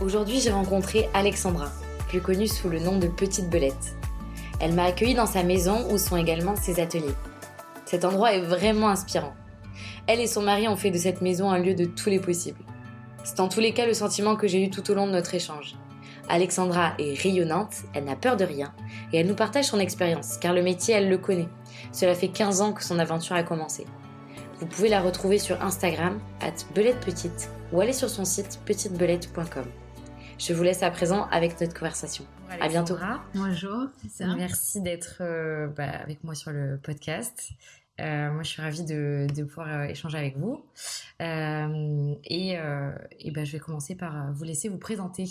Aujourd'hui, j'ai rencontré Alexandra, plus connue sous le nom de Petite Belette. Elle m'a accueillie dans sa maison où sont également ses ateliers. Cet endroit est vraiment inspirant. Elle et son mari ont fait de cette maison un lieu de tous les possibles. C'est en tous les cas le sentiment que j'ai eu tout au long de notre échange. Alexandra est rayonnante, elle n'a peur de rien, et elle nous partage son expérience, car le métier, elle le connaît. Cela fait 15 ans que son aventure a commencé. Vous pouvez la retrouver sur Instagram, at Petite, ou aller sur son site petitebelette.com. Je vous laisse à présent avec notre conversation. À bientôt. Bonjour. Merci d'être euh, bah, avec moi sur le podcast. Euh, moi, je suis ravie de, de pouvoir euh, échanger avec vous. Euh, et, euh, et ben, je vais commencer par vous laisser vous présenter.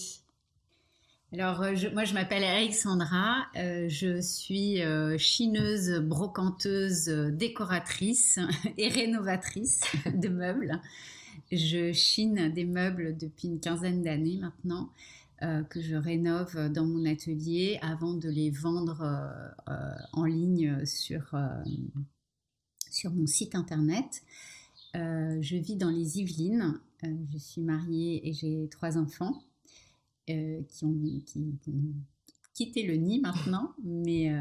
Alors, je, moi, je m'appelle Alexandra. je suis chineuse, brocanteuse, décoratrice et rénovatrice de meubles. Je chine des meubles depuis une quinzaine d'années maintenant. que je rénove dans mon atelier avant de les vendre en ligne sur sur mon site internet. Euh, je vis dans les Yvelines. Euh, je suis mariée et j'ai trois enfants euh, qui, ont, quitté le nid maintenant, mais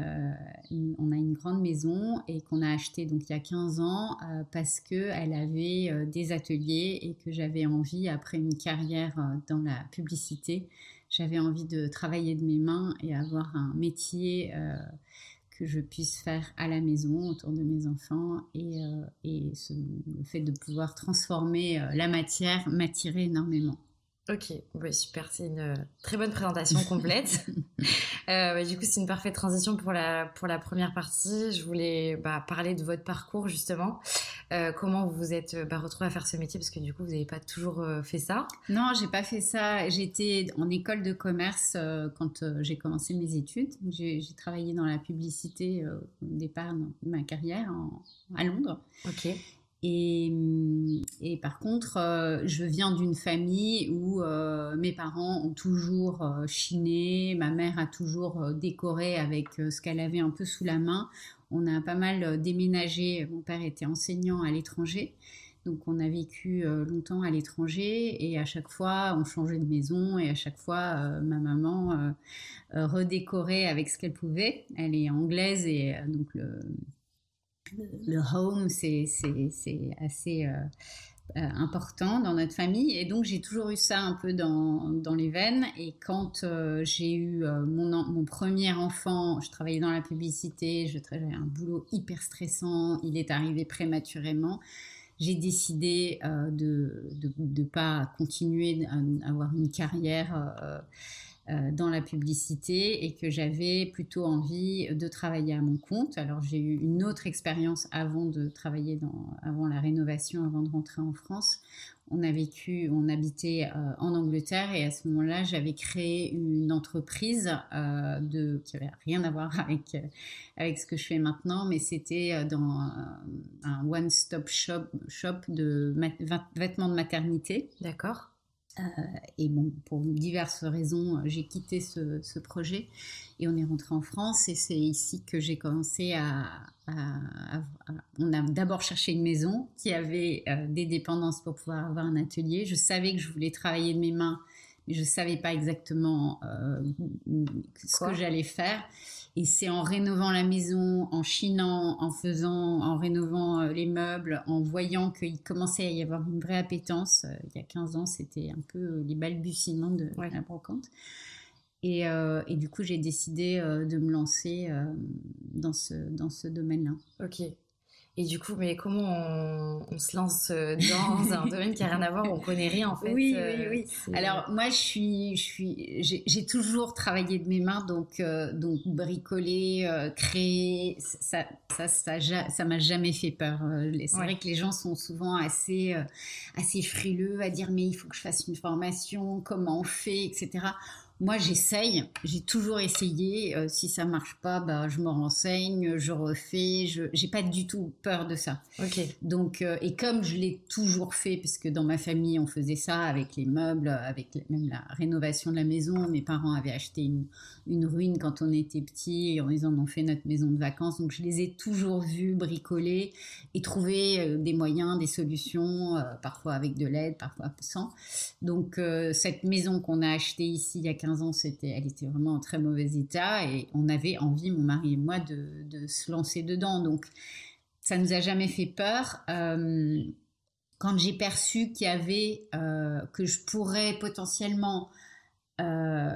on a une grande maison et qu'on a acheté donc il y a 15 ans parce qu'elle avait des ateliers et que j'avais envie, après une carrière dans la publicité, j'avais envie de travailler de mes mains et avoir un métier que je puisse faire à la maison autour de mes enfants et, euh, et le fait de pouvoir transformer euh, la matière m'attirait énormément. Ok, super, c'est une euh, très bonne présentation complète. euh, du coup, c'est une parfaite transition pour la, pour la première partie. Je voulais bah, parler de votre parcours justement. Euh, comment vous vous êtes bah, retrouvé à faire ce métier? Parce que du coup, vous n'avez pas toujours euh, fait ça. Non, j'ai pas fait ça. J'étais en école de commerce quand j'ai commencé mes études. J'ai travaillé dans la publicité au départ de ma carrière à Londres. Ok. Et, et, par contre, euh, je viens d'une famille où euh, mes parents ont toujours euh, chiné, ma mère a toujours décoré avec ce qu'elle avait un peu sous la main. On a pas mal déménagé. Mon père était enseignant à l'étranger. Donc on a vécu longtemps à l'étranger et à chaque fois on changeait de maison et à chaque fois ma maman redécorait avec ce qu'elle pouvait. Elle est anglaise et donc le, le home, c'est assez euh, euh, important dans notre famille. Et donc, j'ai toujours eu ça un peu dans, dans les veines. Et quand euh, j'ai eu mon, mon premier enfant, je travaillais dans la publicité, j'avais un boulot hyper stressant, il est arrivé prématurément. J'ai décidé de ne pas continuer à avoir une carrière dans la publicité et que j'avais plutôt envie de travailler à mon compte. Alors j'ai eu une autre expérience avant de travailler dans, avant la rénovation, avant de rentrer en France. On a vécu, on habitait euh, en Angleterre et à ce moment-là, j'avais créé une entreprise euh, qui avait rien à voir avec, avec ce que je fais maintenant, mais c'était dans un one-stop shop, shop de vêtements de maternité. D'accord. Euh, et bon, pour diverses raisons, j'ai quitté ce, projet et on est rentré en France et c'est ici que j'ai commencé à, On a d'abord cherché une maison qui avait euh, des dépendances pour pouvoir avoir un atelier. Je savais que je voulais travailler de mes mains, mais je ne savais pas exactement euh, ce que j'allais faire. Et c'est en rénovant la maison, en chinant, en faisant, en rénovant euh, les meubles, en voyant qu'il commençait à y avoir une vraie appétence. Euh, il y a 15 ans, c'était un peu euh, les balbutiements de la brocante. Et, et du coup, j'ai décidé de me lancer dans ce, dans ce domaine-là. Ok. Et du coup, mais comment on, se lance euh, dans un domaine qui n'a rien à voir, on connaît rien en fait Oui, oui, euh, oui. Alors moi, je suis, je suis, j'ai toujours travaillé de mes mains, donc euh, donc bricoler, créer, ça, ça, ça, ça m'a jamais fait peur. C'est vrai que les gens sont souvent assez, assez frileux à dire mais il faut que je fasse une formation, comment on fait, etc. Moi, j'essaye, j'ai toujours essayé. Euh, si ça marche pas, bah, je me renseigne, je refais. Je n'ai pas du tout peur de ça. Ok. Donc, euh, et comme je l'ai toujours fait, parce que dans ma famille, on faisait ça avec les meubles, avec même la rénovation de la maison. Mes parents avaient acheté une, une ruine quand on était petit et ils en ont fait notre maison de vacances. Donc, je les ai toujours vus bricoler et trouver euh, des moyens, des solutions, parfois avec de l'aide, parfois sans. Donc, cette maison qu'on a achetée ici il y a 15 ans, elle était vraiment en très mauvais état et on avait envie, mon mari et moi, de, se lancer dedans. Donc, ça nous a jamais fait peur. Euh, quand j'ai perçu qu'il y avait, euh, que je pourrais potentiellement euh,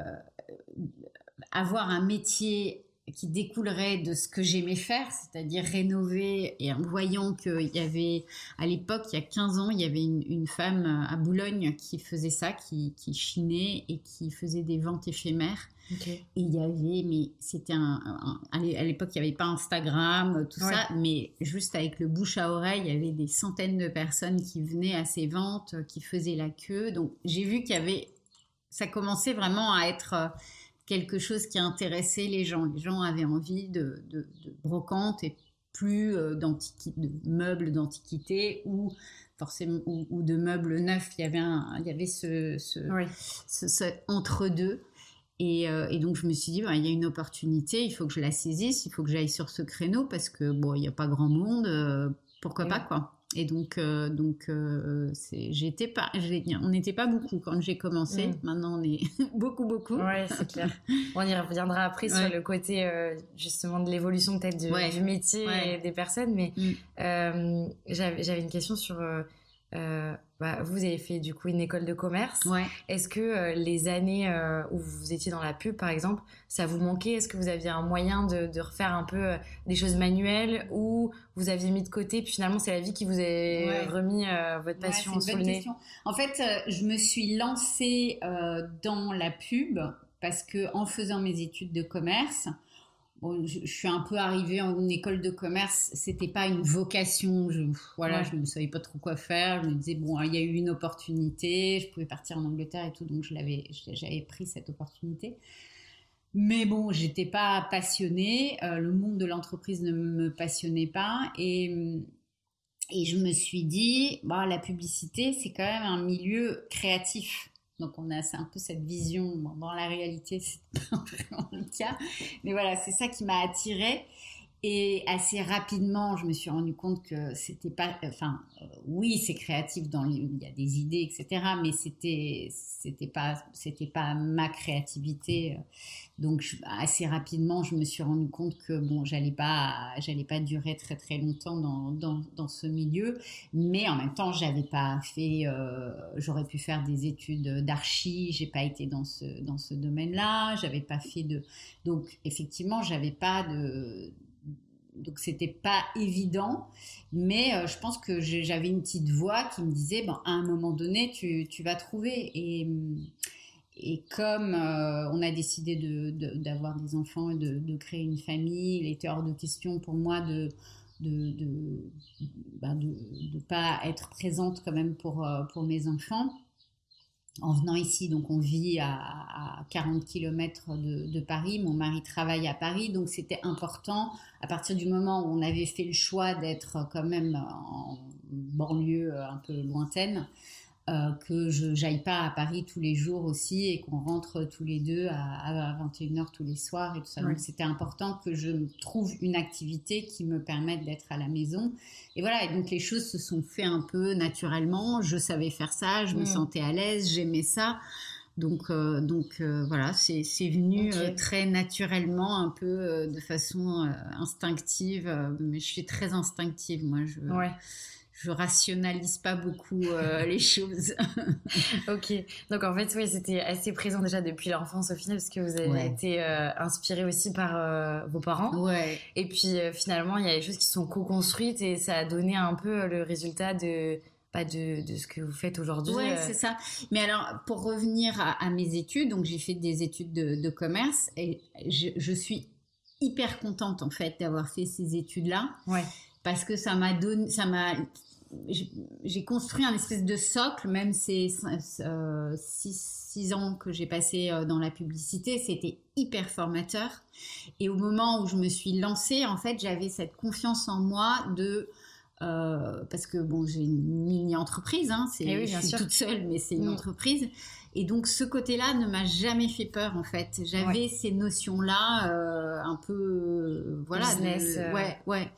avoir un métier qui découlerait de ce que j'aimais faire, c'est-à-dire rénover, et en voyant qu'il y avait, à l'époque, il y a 15 ans, il y avait une, femme à Boulogne qui faisait ça, qui, qui, chinait et qui faisait des ventes éphémères. Et il y avait, mais c'était un, à l'époque, il n'y avait pas Instagram, tout ça, mais juste avec le bouche à oreille, il y avait des centaines de personnes qui venaient à ces ventes, qui faisaient la queue. Donc, j'ai vu qu'il y avait, ça commençait vraiment à être quelque chose qui intéressait les gens. Les gens avaient envie de, de, brocante et plus euh, de meubles d'antiquité ou forcément ou, de meubles neufs. Il y avait un, il y avait ce, ce, entre deux. Et, euh, et, donc je me suis dit, bah, il y a une opportunité, il faut que je la saisisse, il faut que j'aille sur ce créneau parce que bon, il n'y a pas grand monde, euh, pourquoi pas quoi. Et donc, euh, donc euh, j'étais pas, on n'était pas beaucoup quand j'ai commencé. Mm. Maintenant, on est beaucoup, beaucoup. Ouais, c'est clair. on y reviendra après sur le côté euh, justement de l'évolution peut-être du, métier et des personnes. Mais mm. j'avais une question sur bah, vous avez fait du coup une école de commerce. Ouais. Est-ce que euh, les années euh, où vous étiez dans la pub, par exemple, ça vous manquait? Est-ce que vous aviez un moyen de, de refaire un peu des choses manuelles ou vous aviez mis de côté puis finalement c'est la vie qui vous a remis votre passion ouais, sur le nez En fait, je me suis lancée dans la pub parce que en faisant mes études de commerce, je, suis un peu arrivée en école de commerce, c'était pas une vocation, je, voilà, je ne savais pas trop quoi faire, je me disais bon, il y a eu une opportunité, je pouvais partir en Angleterre et tout, donc je l'avais, j'avais pris cette opportunité. Mais bon, j'étais pas passionnée, euh, le monde de l'entreprise ne me passionnait pas. Et et je me suis dit, bah, la publicité, c'est quand même un milieu créatif. Donc on a un peu cette vision. dans la réalité, c'est pas vraiment le cas. Mais voilà, c'est ça qui m'a attirée. Et assez rapidement, je me suis rendu compte que c'était pas, enfin, euh, oui, c'est créatif dans il y a des idées, etc. Mais c'était, c'était pas, c'était pas ma créativité. Donc assez rapidement, je me suis rendu compte que bon, j'allais pas, j'allais pas durer très très longtemps dans, dans, dans ce milieu. Mais en même temps, j'avais pas fait, euh, j'aurais pu faire des études d'archi. J'ai pas été dans ce dans ce domaine-là. J'avais pas fait de, donc effectivement, j'avais pas de donc c'était pas évident, mais euh, je pense que j'avais une petite voix qui me disait, ben, à un moment donné, tu, tu vas trouver. Et, et comme euh, on a décidé d'avoir de, des enfants et de, de, créer une famille, il était hors de question pour moi de de de, ben pas être présente quand même pour, euh, pour mes enfants en venant ici, donc on vit à, 40 km de, Paris. Mon mari travaille à Paris, donc c'était important. À partir du moment où on avait fait le choix d'être quand même en banlieue un peu lointaine, euh, que je j'aille pas à Paris tous les jours aussi et qu'on rentre tous les deux à, 21h tous les soirs et tout ça. Donc c'était important que je trouve une activité qui me permette d'être à la maison. Et voilà, et donc les choses se sont fait un peu naturellement. Je savais faire ça, je me sentais à l'aise, j'aimais ça. Donc, euh, donc euh, voilà, c'est venu très naturellement, un peu de façon instinctive. mais je suis très instinctive, moi. Je, ouais je rationalise pas beaucoup euh, les choses. ok, donc en fait, oui, c'était assez présent déjà depuis l'enfance au final, parce que vous avez été euh, inspiré aussi par euh, vos parents. Ouais. Et puis finalement, il y a des choses qui sont co-construites et ça a donné un peu le résultat de pas de, de, ce que vous faites aujourd'hui. Oui, c'est ça. Mais alors, pour revenir à, mes études, donc j'ai fait des études de, commerce et je, je, suis hyper contente en fait d'avoir fait ces études-là. Ouais. Parce que ça m'a donné, ça m'a j'ai construit un espèce de socle, même ces euh, six, ans que j'ai passé euh, dans la publicité, c'était hyper formateur. Et au moment où je me suis lancée, en fait, j'avais cette confiance en moi de euh, parce que bon, j'ai une mini-entreprise, hein, c'est, eh je suis toute seule, mais c'est une mm. entreprise. Et donc ce côté-là ne m'a jamais fait peur en fait. J'avais ces notions-là euh, un peu, euh, voilà, Business, ouais, ouais,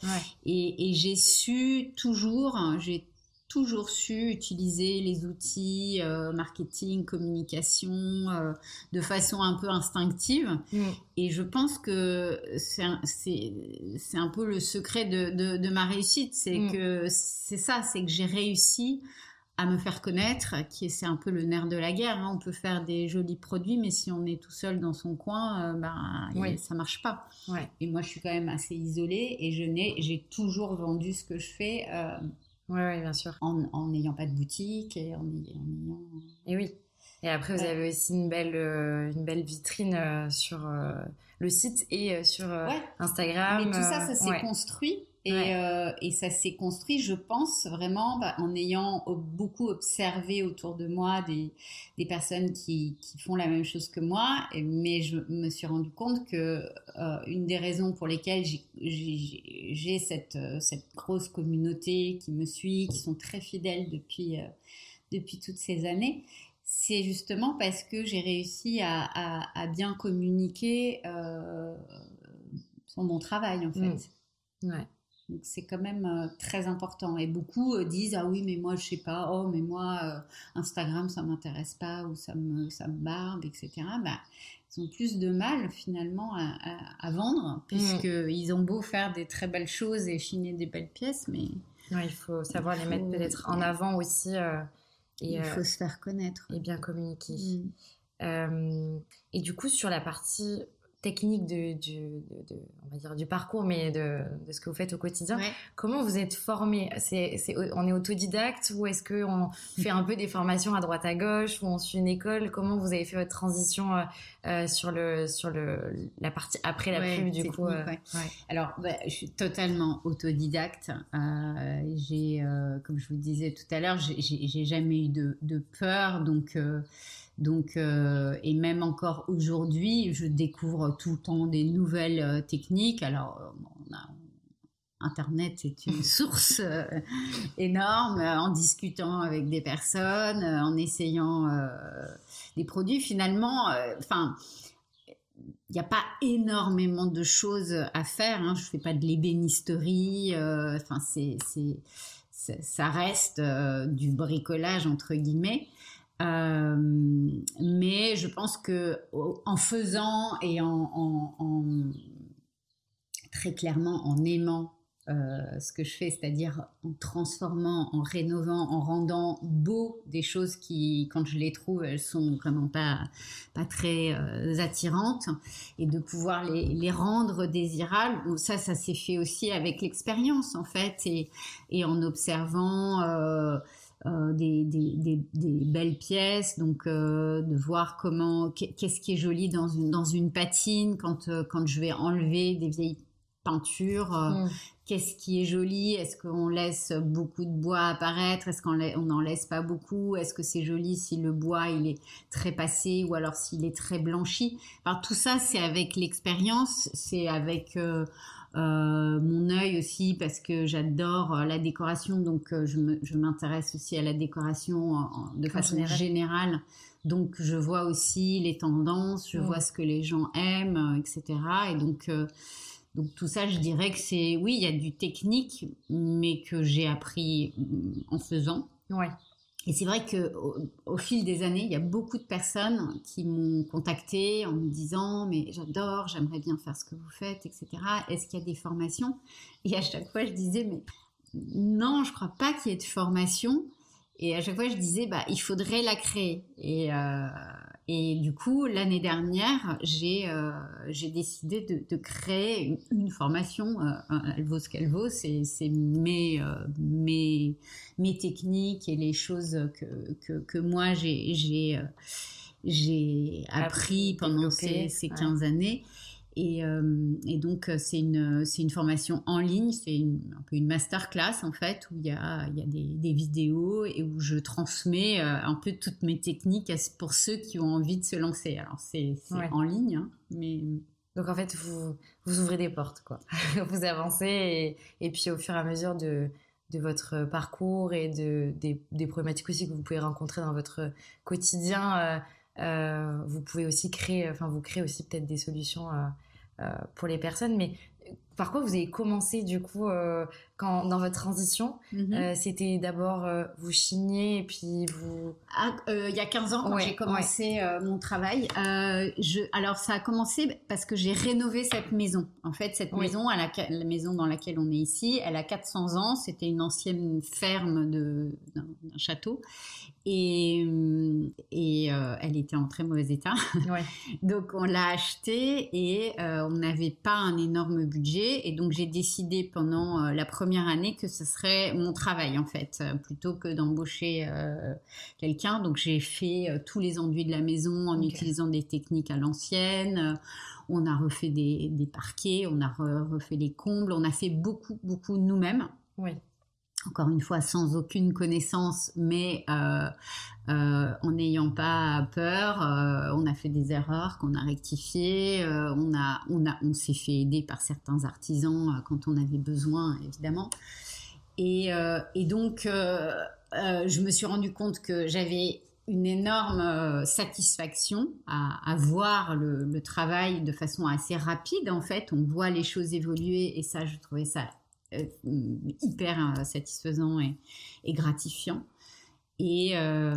Et, et j'ai su toujours, hein, j'ai toujours su utiliser les outils euh, marketing, communication euh, de façon un peu instinctive. Mm. Et je pense que c'est un, un, peu le secret de, de, de ma réussite. C'est mm. que c'est ça, c'est que j'ai réussi à me faire connaître, qui c'est un peu le nerf de la guerre. Hein. On peut faire des jolis produits, mais si on est tout seul dans son coin, euh, ben, oui. ça marche pas. Ouais. Et moi, je suis quand même assez isolée et je n'ai, j'ai toujours vendu ce que je fais. Oui, ouais, bien sûr. En n'ayant pas de boutique et en, ayant. Et oui. Et après, vous avez aussi une belle, euh, une belle vitrine euh, sur euh, le site et sur Instagram. Mais tout ça, ça s'est construit et, euh, et, ça s'est construit, je pense, vraiment bah, en ayant beaucoup observé autour de moi des, des personnes qui, qui, font la même chose que moi. Mais je me suis rendu compte que euh, une des raisons pour lesquelles j'ai cette, euh, cette grosse communauté qui me suit, qui sont très fidèles depuis, euh, depuis toutes ces années, c'est justement parce que j'ai réussi à, à, à, bien communiquer euh, sur mon travail, en fait. Mmh. Ouais. Donc c'est quand même euh, très important. Et beaucoup euh, disent ah oui mais moi je sais pas, oh mais moi euh, Instagram ça m'intéresse pas ou ça me ça me barbe etc. Bah ils ont plus de mal finalement à, à, vendre puisqu'ils mm. ils ont beau faire des très belles choses et chiner des belles pièces, mais il faut savoir les mettre peut-être en avant aussi. et, il faut se faire connaître et bien communiquer. Mm. et du coup sur la partie technique de, du, de, on va dire du parcours, mais de, de, ce que vous faites au quotidien. Comment vous êtes formé? C'est, c'est, On est autodidacte ou est-ce qu'on fait un peu des formations à droite à gauche ou on suit une école? Comment vous avez fait votre transition euh, euh sur, le, sur le, la partie après la pub du coup euh, Alors, bah, je suis totalement autodidacte. J'ai, comme je vous disais tout à l'heure, j'ai, j'ai jamais eu de, de peur, donc donc, euh, et même encore aujourd'hui, je découvre tout le temps des nouvelles euh, techniques. Alors, euh, Internet est une source énorme en discutant avec des personnes, en essayant des produits. Finalement, enfin, il n'y a pas énormément de choses à faire. Hein. Je fais pas de l'ébénisterie. Enfin, c'est, ça reste du bricolage entre guillemets. Euh, mais je pense que en faisant et en, très clairement en aimant euh, ce que je fais, c'est-à-dire en transformant, en rénovant, en rendant beau des choses qui, quand je les trouve, elles sont vraiment pas pas très euh, attirantes, et de pouvoir les, les rendre désirables. Ça, ça s'est fait aussi avec l'expérience en fait, et, en observant. Euh, des, des, des, belles pièces, donc euh, de voir comment, qu'est-ce qui est joli dans une, dans une patine quand, euh, quand je vais enlever des vieilles peintures, mm. qu'est-ce qui est joli, est-ce qu'on laisse beaucoup de bois apparaître, est-ce qu'on n'en laisse pas beaucoup, est-ce que c'est joli si le bois il est très passé ou alors s'il est très blanchi? Alors tout ça c'est avec l'expérience, c'est avec euh, mon œil aussi parce que j'adore euh, la décoration, donc euh, je m'intéresse aussi à la décoration de façon générale. Donc je vois aussi les tendances, je vois ce que les gens aiment, etc. Et donc donc tout ça, je dirais que c'est oui, il y a du technique, mais que j'ai appris mm, en faisant. Ouais. Et c'est vrai que au, fil des années, il y a beaucoup de personnes qui m'ont contacté en me disant mais j'adore, j'aimerais bien faire ce que vous faites, etc. Est-ce qu'il y a des formations? Et à chaque fois, je disais mais non, je crois pas qu'il y ait de formation. Et à chaque fois, je disais, bah, il faudrait la créer. Et, euh, et du coup, l'année dernière, j'ai euh, j'ai décidé de, de créer une, formation. Euh, elle vaut ce qu'elle vaut. C'est mes, euh, mes, mes techniques et les choses que, que, que moi, j'ai j'ai appris pendant ces, ces 15 années. Et, euh, et, donc, euh, c'est une, c'est une formation en ligne, c'est un peu une masterclass en fait, où il y a, il y a des, des vidéos et où je transmets euh, un peu toutes mes techniques pour ceux qui ont envie de se lancer. Alors, c'est, en ligne, hein, mais. Donc, en fait, vous, vous ouvrez des portes, quoi. vous avancez et, et, puis au fur et à mesure de, de votre parcours et de, des, des problématiques aussi que vous pouvez rencontrer dans votre quotidien, euh, vous pouvez aussi créer, enfin, vous créez aussi peut-être des solutions euh, pour les personnes. Mais par quoi vous avez commencé du coup euh, quand dans votre transition mhm. euh, C'était d'abord vous chigner et puis vous. Ah, il y a 15 ans quand j'ai commencé mon travail. je alors ça a commencé parce que j'ai rénové cette maison. En fait, cette maison, à la, la, maison dans laquelle on est ici, elle a 400 ans. C'était une ancienne ferme de d'un château et, et euh, elle était en très mauvais état. Ouais. donc on l'a achetée et euh, on n'avait pas un énorme budget et donc j'ai décidé pendant euh, la première année que ce serait mon travail en fait plutôt que d'embaucher quelqu'un. Donc j'ai fait tous les enduits de la maison en utilisant des techniques à l'ancienne. On a refait des, des parquets, on a refait les combles, on a fait beaucoup beaucoup nous-mêmes. Oui encore une fois sans aucune connaissance, mais euh, euh, en n'ayant pas peur, euh, on a fait des erreurs qu'on a rectifiées, on a, on a, on s'est fait aider par certains artisans quand on avait besoin, évidemment. Et, et donc, je me suis rendu compte que j'avais une énorme satisfaction à, à voir le, le, travail de façon assez rapide. En fait, on voit les choses évoluer et ça, je trouvais ça euh, hyper euh, satisfaisant et, gratifiant. Et, euh,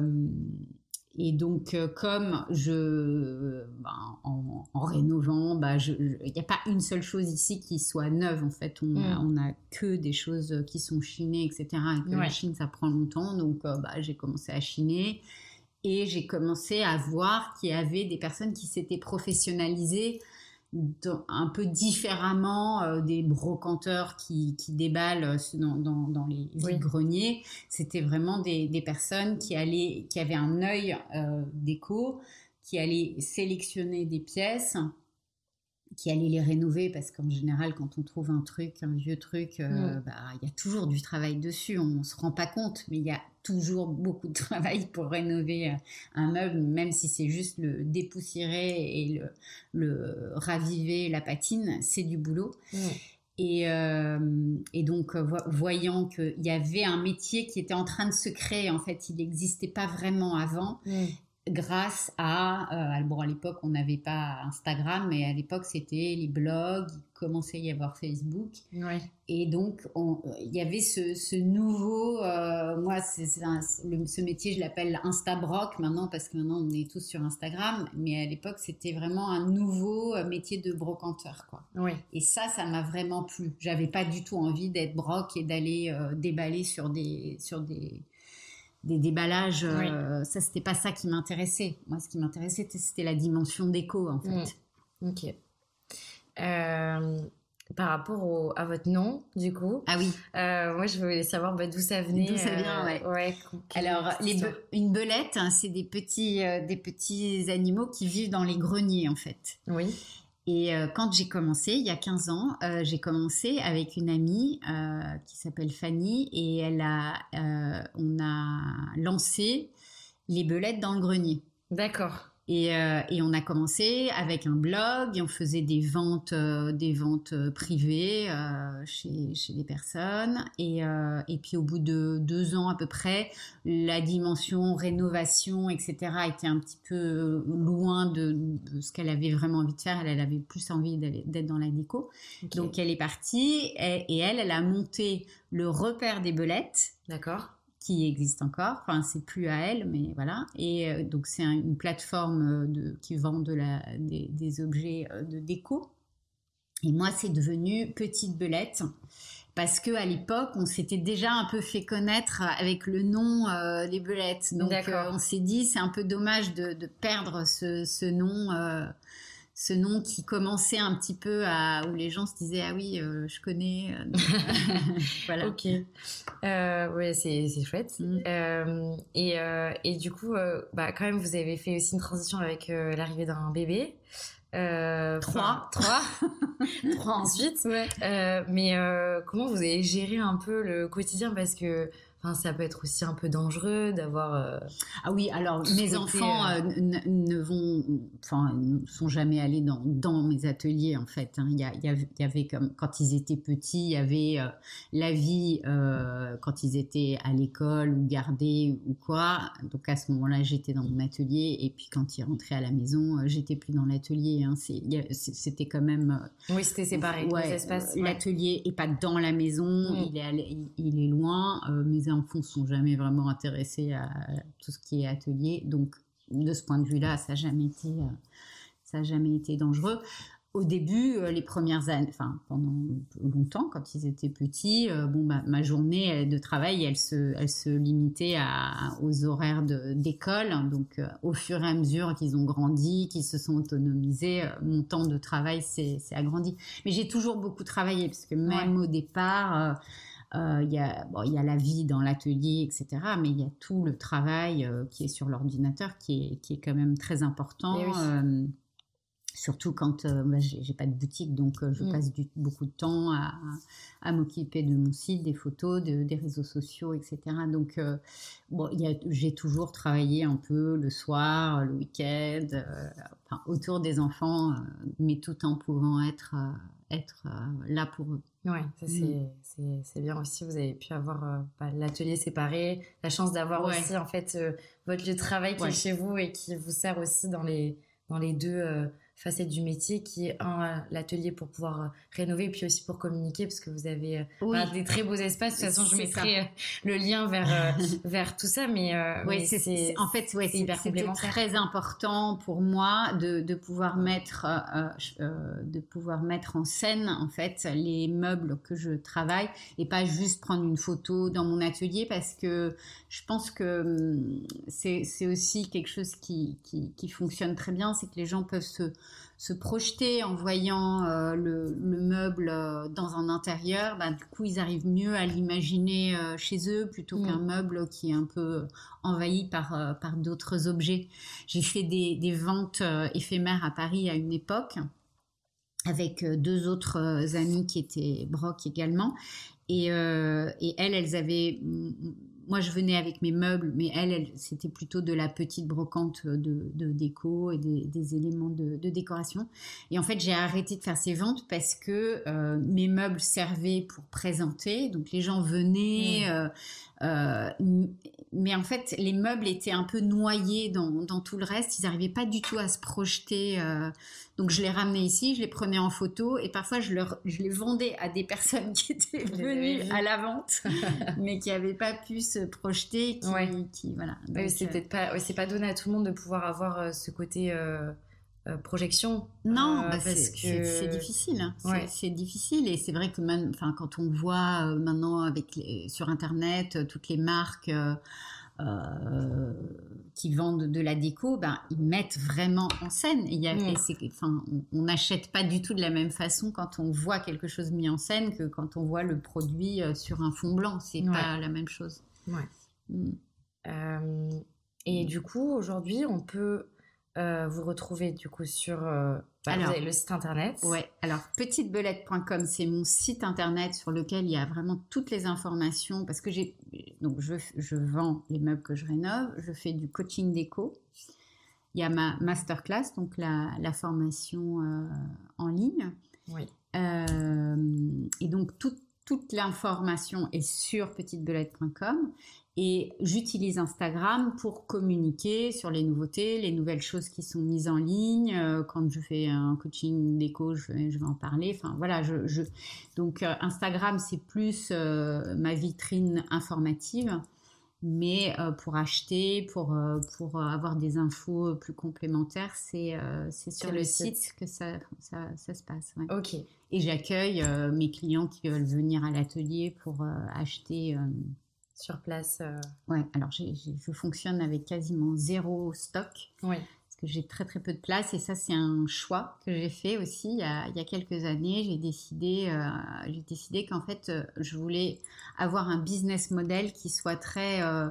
et donc, comme je, ben, en, rénovant, bah, il n'y a pas une seule chose ici qui soit neuve. En fait, on n'a mm. que des choses qui sont chinées, etc. Et que la chine, ça prend longtemps. Donc, bah, j'ai commencé à chiner. Et j'ai commencé à voir qu'il y avait des personnes qui s'étaient professionnalisées un peu différemment euh, des brocanteurs qui, qui déballent euh, dans, dans, dans les greniers. C'était vraiment des, des, personnes qui allaient, qui avaient un œil euh, déco, qui allaient sélectionner des pièces qui allait les rénover parce qu'en général quand on trouve un truc un vieux truc euh, mm. bah, il y a toujours du travail dessus on, ne se rend pas compte mais il y a toujours beaucoup de travail pour rénover euh, un meuble même si c'est juste le dépoussiérer et le, le raviver la patine c'est du boulot mm. Et, euh, et, donc, voyant qu'il y avait un métier qui était en train de se créer, en fait, il n'existait pas vraiment avant. Mm grâce à, euh, bon à l'époque on n'avait pas Instagram mais à l'époque c'était les blogs il commençait à y avoir Facebook. Et donc il y avait ce, ce nouveau euh, moi c'est ce métier je l'appelle Instabroc maintenant parce que maintenant on est tous sur Instagram. Mais à l'époque c'était vraiment un nouveau euh, métier de brocanteur quoi. Et ça ça m'a vraiment plu. J'avais pas du tout envie d'être broc et d'aller euh, déballer sur des sur des des déballages, euh, ça c'était pas ça qui m'intéressait. Moi, ce qui m'intéressait, c'était la dimension déco en fait. Mm. Ok. Euh, par rapport à votre nom, du coup. Ah oui. Euh, moi, je voulais savoir bah, d'où ça venait. D'où ça vient, ouais. ouais Alors, une belette, hein, c'est des petits, des petits animaux qui vivent dans les greniers, en fait. Oui. Et euh, quand j'ai commencé, il y a 15 ans, euh, j'ai commencé avec une amie euh, qui s'appelle Fanny et elle a, on a lancé les belettes dans le grenier. D'accord. Et, euh, et, on a commencé avec un blog et on faisait des ventes, euh, des ventes euh, privées chez, chez des personnes. Et, et puis au bout de deux ans à peu près, la dimension rénovation, etc., était un petit peu loin de, ce qu'elle avait vraiment envie de faire. Elle, elle avait plus envie d'être dans la déco. Donc elle est partie et, et elle, elle a monté le repère des belettes. D'accord qui existe encore. Enfin, c'est plus à elle, mais voilà. Et euh, donc, c'est une plateforme euh, de, qui vend de la, des, objets euh, de déco. Et moi, c'est devenu Petite Belette parce que à l'époque, on s'était déjà un peu fait connaître avec le nom euh, les Belettes. Donc, euh, on s'est dit, c'est un peu dommage de, de perdre ce, ce nom. Euh, ce nom qui commençait un petit peu à où les gens se disaient ah oui euh, je connais voilà ok ouais c'est c'est chouette mm. et et du coup bah quand même vous avez fait aussi une transition avec l'arrivée d'un bébé euh, trois. Trois. trois ensuite. Ouais. Euh, mais euh, comment vous avez géré un peu le quotidien? Parce que Enfin, ça peut être aussi un peu dangereux d'avoir. Euh, ah oui, alors mes enfants euh, euh, ne vont, enfin, ne sont jamais allés dans, dans mes ateliers en fait. Hein. Il, y y, avait comme quand ils étaient petits, il y avait la vie quand ils étaient à l'école ou gardés ou quoi. Donc à ce moment-là, j'étais dans mon atelier et puis quand ils rentraient à la maison, j'étais plus dans l'atelier. Hein. C'était quand même. oui, c'était séparé. Ouais, L'atelier est pas dans la maison, mm. il est il, est loin. mes enfants ne sont jamais vraiment intéressés à tout ce qui est atelier. Donc, de ce point de vue-là, ça n'a jamais été, euh, ça jamais été dangereux. Au début, euh, les premières années, enfin pendant longtemps, quand ils étaient petits, euh, bon, ma, journée de travail, elle se, elle se limitait à, aux horaires d'école. Donc, au fur et à mesure qu'ils ont grandi, qu'ils se sont autonomisés, mon temps de travail s'est agrandi. Mais j'ai toujours beaucoup travaillé parce que même au départ euh, il y, a, bon, y a la vie dans l'atelier, etc. Mais il y a tout le travail euh, qui est sur l'ordinateur qui est, qui est quand même très important. Eh euh, surtout quand bah, j'ai pas de boutique, donc je mm. passe du, beaucoup de temps à, à m'occuper de mon site, des photos, de, des réseaux sociaux, etc. Donc, bon, j'ai toujours travaillé un peu le soir, le week-end, enfin, autour des enfants, mais tout en pouvant être, être là pour eux. Ça mm. c'est bien aussi. Vous avez pu avoir euh, bah, l'atelier séparé, la chance d'avoir aussi en fait euh, votre lieu de travail qui est chez vous et qui vous sert aussi dans les dans les deux euh, facette du métier qui est un l'atelier pour pouvoir euh, rénover puis aussi pour communiquer parce que vous avez euh, des très beaux espaces. De toute façon je mettrai euh, le lien vers vers tout ça mais oui c'est en fait ouais, c'est très important pour moi de, de pouvoir mettre de pouvoir mettre en scène en fait les meubles que je travaille et pas juste prendre une photo dans mon atelier parce que je pense que hum, c'est c'est aussi quelque chose qui, qui qui fonctionne très bien c'est que les gens peuvent se se projeter en voyant euh, le, meuble euh, dans un intérieur, bah, du coup ils arrivent mieux à l'imaginer euh, chez eux plutôt mm. qu'un meuble qui est un peu envahi par, par d'autres objets. J'ai fait des, des ventes éphémères à Paris à une époque avec deux autres amis qui étaient broc également. Et, et elles, elles avaient moi, je venais avec mes meubles, mais elle, c'était plutôt de la petite brocante de, déco et des, éléments de, décoration. Et en fait, j'ai arrêté de faire ces ventes parce que euh, mes meubles servaient pour présenter. Donc, les gens venaient. Mmh. Euh, euh, mais en fait, les meubles étaient un peu noyés dans, dans tout le reste. Ils n'arrivaient pas du tout à se projeter. Euh, donc, je les ramenais ici, je les prenais en photo et parfois je, leur, je les vendais à des personnes qui étaient venues à la vente, mais qui n'avaient pas pu se projeter. Qui, qui voilà. c'est peut-être pas, c'est pas donné à tout le monde de pouvoir avoir euh, ce côté. Euh, projection. Non, euh, bah, parce que c'est difficile. Hein. C'est difficile et c'est vrai que même, enfin, quand on voit euh, maintenant avec les, sur internet toutes les marques qui vendent de la déco, ben ils mettent vraiment en scène. Il y a, enfin, on n'achète pas du tout de la même façon quand on voit quelque chose mis en scène que quand on voit le produit sur un fond blanc. C'est pas la même chose. Ouais. Mm. et du coup, aujourd'hui, on peut euh, vous retrouvez du coup sur euh, bah, le site internet. Ouais. Alors petitebelette.com, c'est mon site internet sur lequel il y a vraiment toutes les informations parce que j'ai donc je, je vends les meubles que je rénove, je fais du coaching déco. Il y a ma masterclass, donc la, la formation euh, en ligne. Oui. et donc toute toute l'information est sur petitebelette.com et j'utilise Instagram pour communiquer sur les nouveautés, les nouvelles choses qui sont mises en ligne. Euh, quand je fais un coaching déco, je, je vais en parler. Enfin voilà, je, je... donc euh, Instagram c'est plus euh, ma vitrine informative Mais pour acheter, pour, pour avoir des infos plus complémentaires, c'est sur, le site, que ça, ça, ça, se passe. Ok. Et j'accueille mes clients qui veulent venir à l'atelier pour acheter sur place. Ouais, alors je fonctionne avec quasiment zéro stock. Oui j'ai très très peu de place et ça c'est un choix que j'ai fait aussi il y a, il y a quelques années. J'ai décidé, euh, j'ai décidé qu'en fait euh, je voulais avoir un business model qui soit très euh,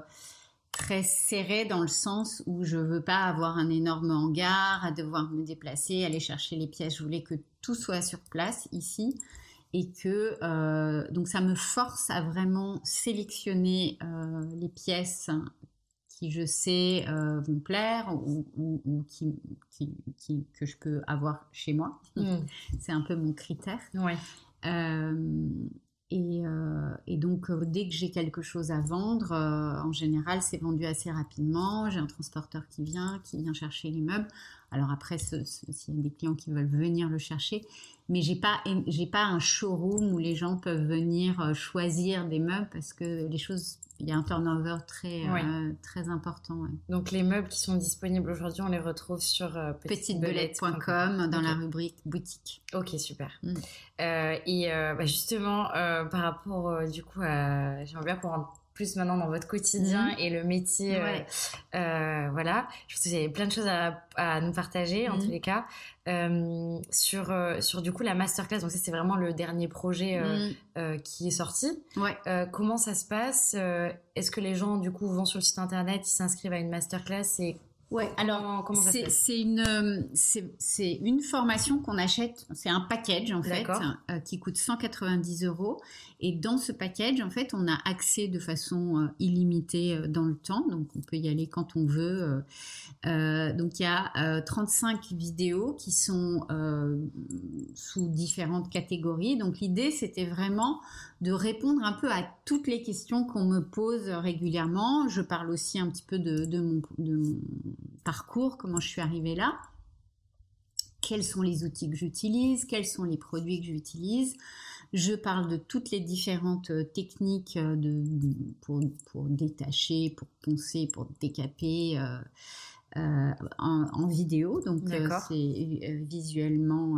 très serré dans le sens où je veux pas avoir un énorme hangar à devoir me déplacer, aller chercher les pièces. Je voulais que tout soit sur place ici et que donc ça me force à vraiment sélectionner les pièces qui je sais euh, vont plaire ou, ou, qui, qui, que je peux avoir chez moi. Mm. C'est un peu mon critère. Ouais. Euh, et, euh, et, donc, dès que j'ai quelque chose à vendre, en général, c'est vendu assez rapidement. J'ai un transporteur qui vient, qui vient chercher les meubles. Alors après, s'il y a des clients qui veulent venir le chercher, mais j'ai pas j'ai pas un showroom où les gens peuvent venir choisir des meubles parce que les choses il y a un turnover très, euh, très important. Donc les meubles qui sont disponibles aujourd'hui, on les retrouve sur euh, petitebelette.com dans la rubrique boutique. Ok, super. Mm. Euh, et bah, justement, par rapport du coup. J'aimerais bien qu'on rentre plus maintenant dans votre quotidien mhm. et le métier. Euh, euh, voilà, je pense que vous avez plein de choses à, nous partager en mhm. tous les cas. Euh, sur, sur du coup la masterclass, donc ça c'est vraiment le dernier projet mhm. qui est sorti. Ouais. comment ça se passe Est-ce que les gens du coup vont sur le site internet, ils s'inscrivent à une masterclass et Ouais, alors c'est une c'est une formation qu'on achète, c'est un package en fait qui coûte 190 euros et dans ce package, en fait, on a accès de façon euh, illimitée euh, dans le temps, donc on peut y aller quand on veut. Euh, donc il y a 35 vidéos qui sont sous différentes catégories. Donc l'idée, c'était vraiment de répondre un peu à toutes les questions qu'on me pose régulièrement. Je parle aussi un petit peu de, de, mon, de mon parcours, comment je suis arrivée là quels sont les outils que j'utilise, quels sont les produits que j'utilise? Je parle de toutes les différentes euh, techniques euh, de, pour, pour détacher, pour poncer, pour décaper euh, en, vidéo. Donc c'est visuellement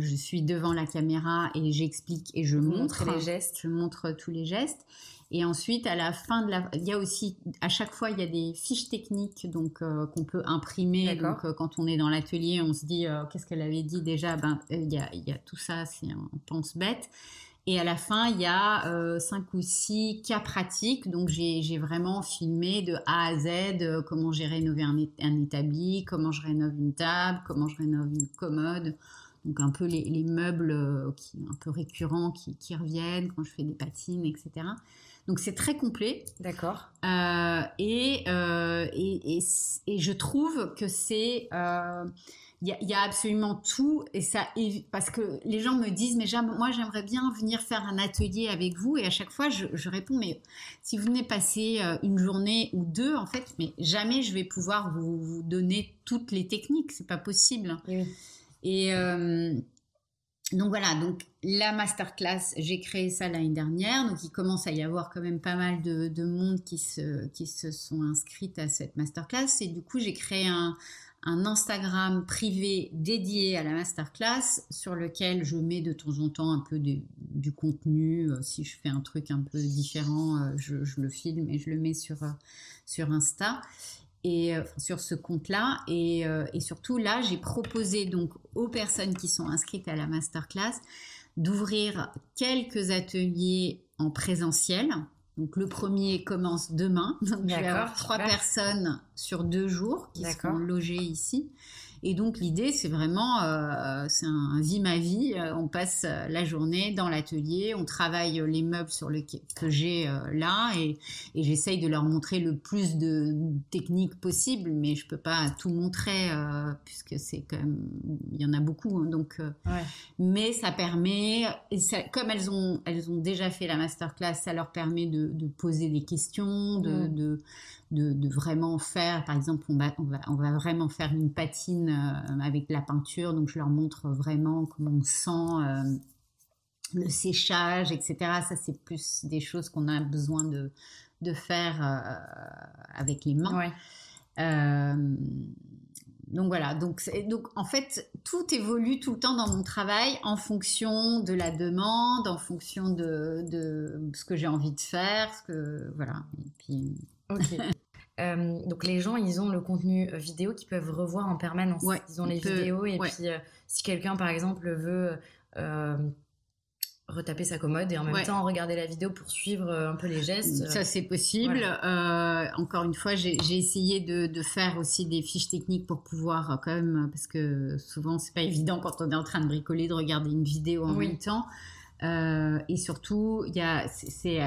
je suis devant la caméra et j'explique et je montre les gestes. Je montre tous les gestes. Et ensuite, à la fin de la, il y a aussi, à chaque fois, il y a des fiches techniques donc euh, qu'on peut imprimer. Donc, euh, quand on est dans l'atelier, on se dit, euh, qu'est-ce qu'elle avait dit déjà? Ben, il y a, il y a tout ça, c'est un pense bête. Et à la fin, il y a cinq ou six cas pratiques. Donc, j'ai vraiment filmé de A à Z comment j'ai rénové un, un, établi, comment je rénove une table, comment je rénove une commode. Donc, un peu les, les meubles qui, un peu récurrents qui, qui, reviennent quand je fais des patines, etc. Donc c'est très complet. D'accord. Euh, et, euh, et, et, et, je trouve que c'est... Euh, il y, a absolument tout et ça parce que les gens me disent mais moi j'aimerais bien venir faire un atelier avec vous et à chaque fois je, je réponds mais si vous venez passer une journée ou deux en fait mais jamais je vais pouvoir vous, vous donner toutes les techniques c'est pas possible oui. Et donc voilà, donc la masterclass, j'ai créé ça l'année dernière, donc il commence à y avoir quand même pas mal de, monde qui se, qui se sont inscrites à cette masterclass, et du coup j'ai créé un, Instagram privé dédié à la masterclass sur lequel je mets de temps en temps un peu du contenu. Euh, si je fais un truc un peu différent, euh, je, le filme et je le mets sur, euh, sur Insta et euh, sur ce compte-là. Et, euh, et, surtout, là, j'ai proposé donc aux personnes qui sont inscrites à la masterclass d'ouvrir quelques ateliers en présentiel. Donc le premier commence demain. Donc je vais avoir trois personnes sur deux jours qui seront logées ici. Et donc l'idée, c'est vraiment, euh, c'est un vie ma vie. Euh, on passe euh, la journée dans l'atelier, on travaille les meubles sur le que j'ai là, et, et j'essaye de leur montrer le plus de techniques possible, mais je peux pas tout montrer puisque c'est quand même, il y en a beaucoup. Hein, donc, ouais. mais ça permet, et ça, comme elles ont, elles ont déjà fait la masterclass, ça leur permet de, de poser des questions, de, de de, vraiment faire, par exemple, on va, on va, on va vraiment faire une patine euh, avec la peinture, donc je leur montre vraiment comment on sent euh, le séchage, etc. Ça, c'est plus des choses qu'on a besoin de, de faire avec les mains. Ouais. Donc voilà, donc, donc en fait, tout évolue tout le temps dans mon travail en fonction de la demande, en fonction de, de ce que j'ai envie de faire, ce que voilà. Et puis... Ok. Euh, donc les gens, ils ont le contenu euh, vidéo qu'ils peuvent revoir en permanence. ils ont les vidéos et puis euh, si quelqu'un, par exemple, veut retaper sa commode et en même temps regarder la vidéo pour suivre un peu les gestes. Ça c'est possible. encore une fois, j'ai essayé de, faire aussi des fiches techniques pour pouvoir quand même, parce que souvent c'est pas évident quand on est en train de bricoler de regarder une vidéo en même temps. Euh, et surtout, c'est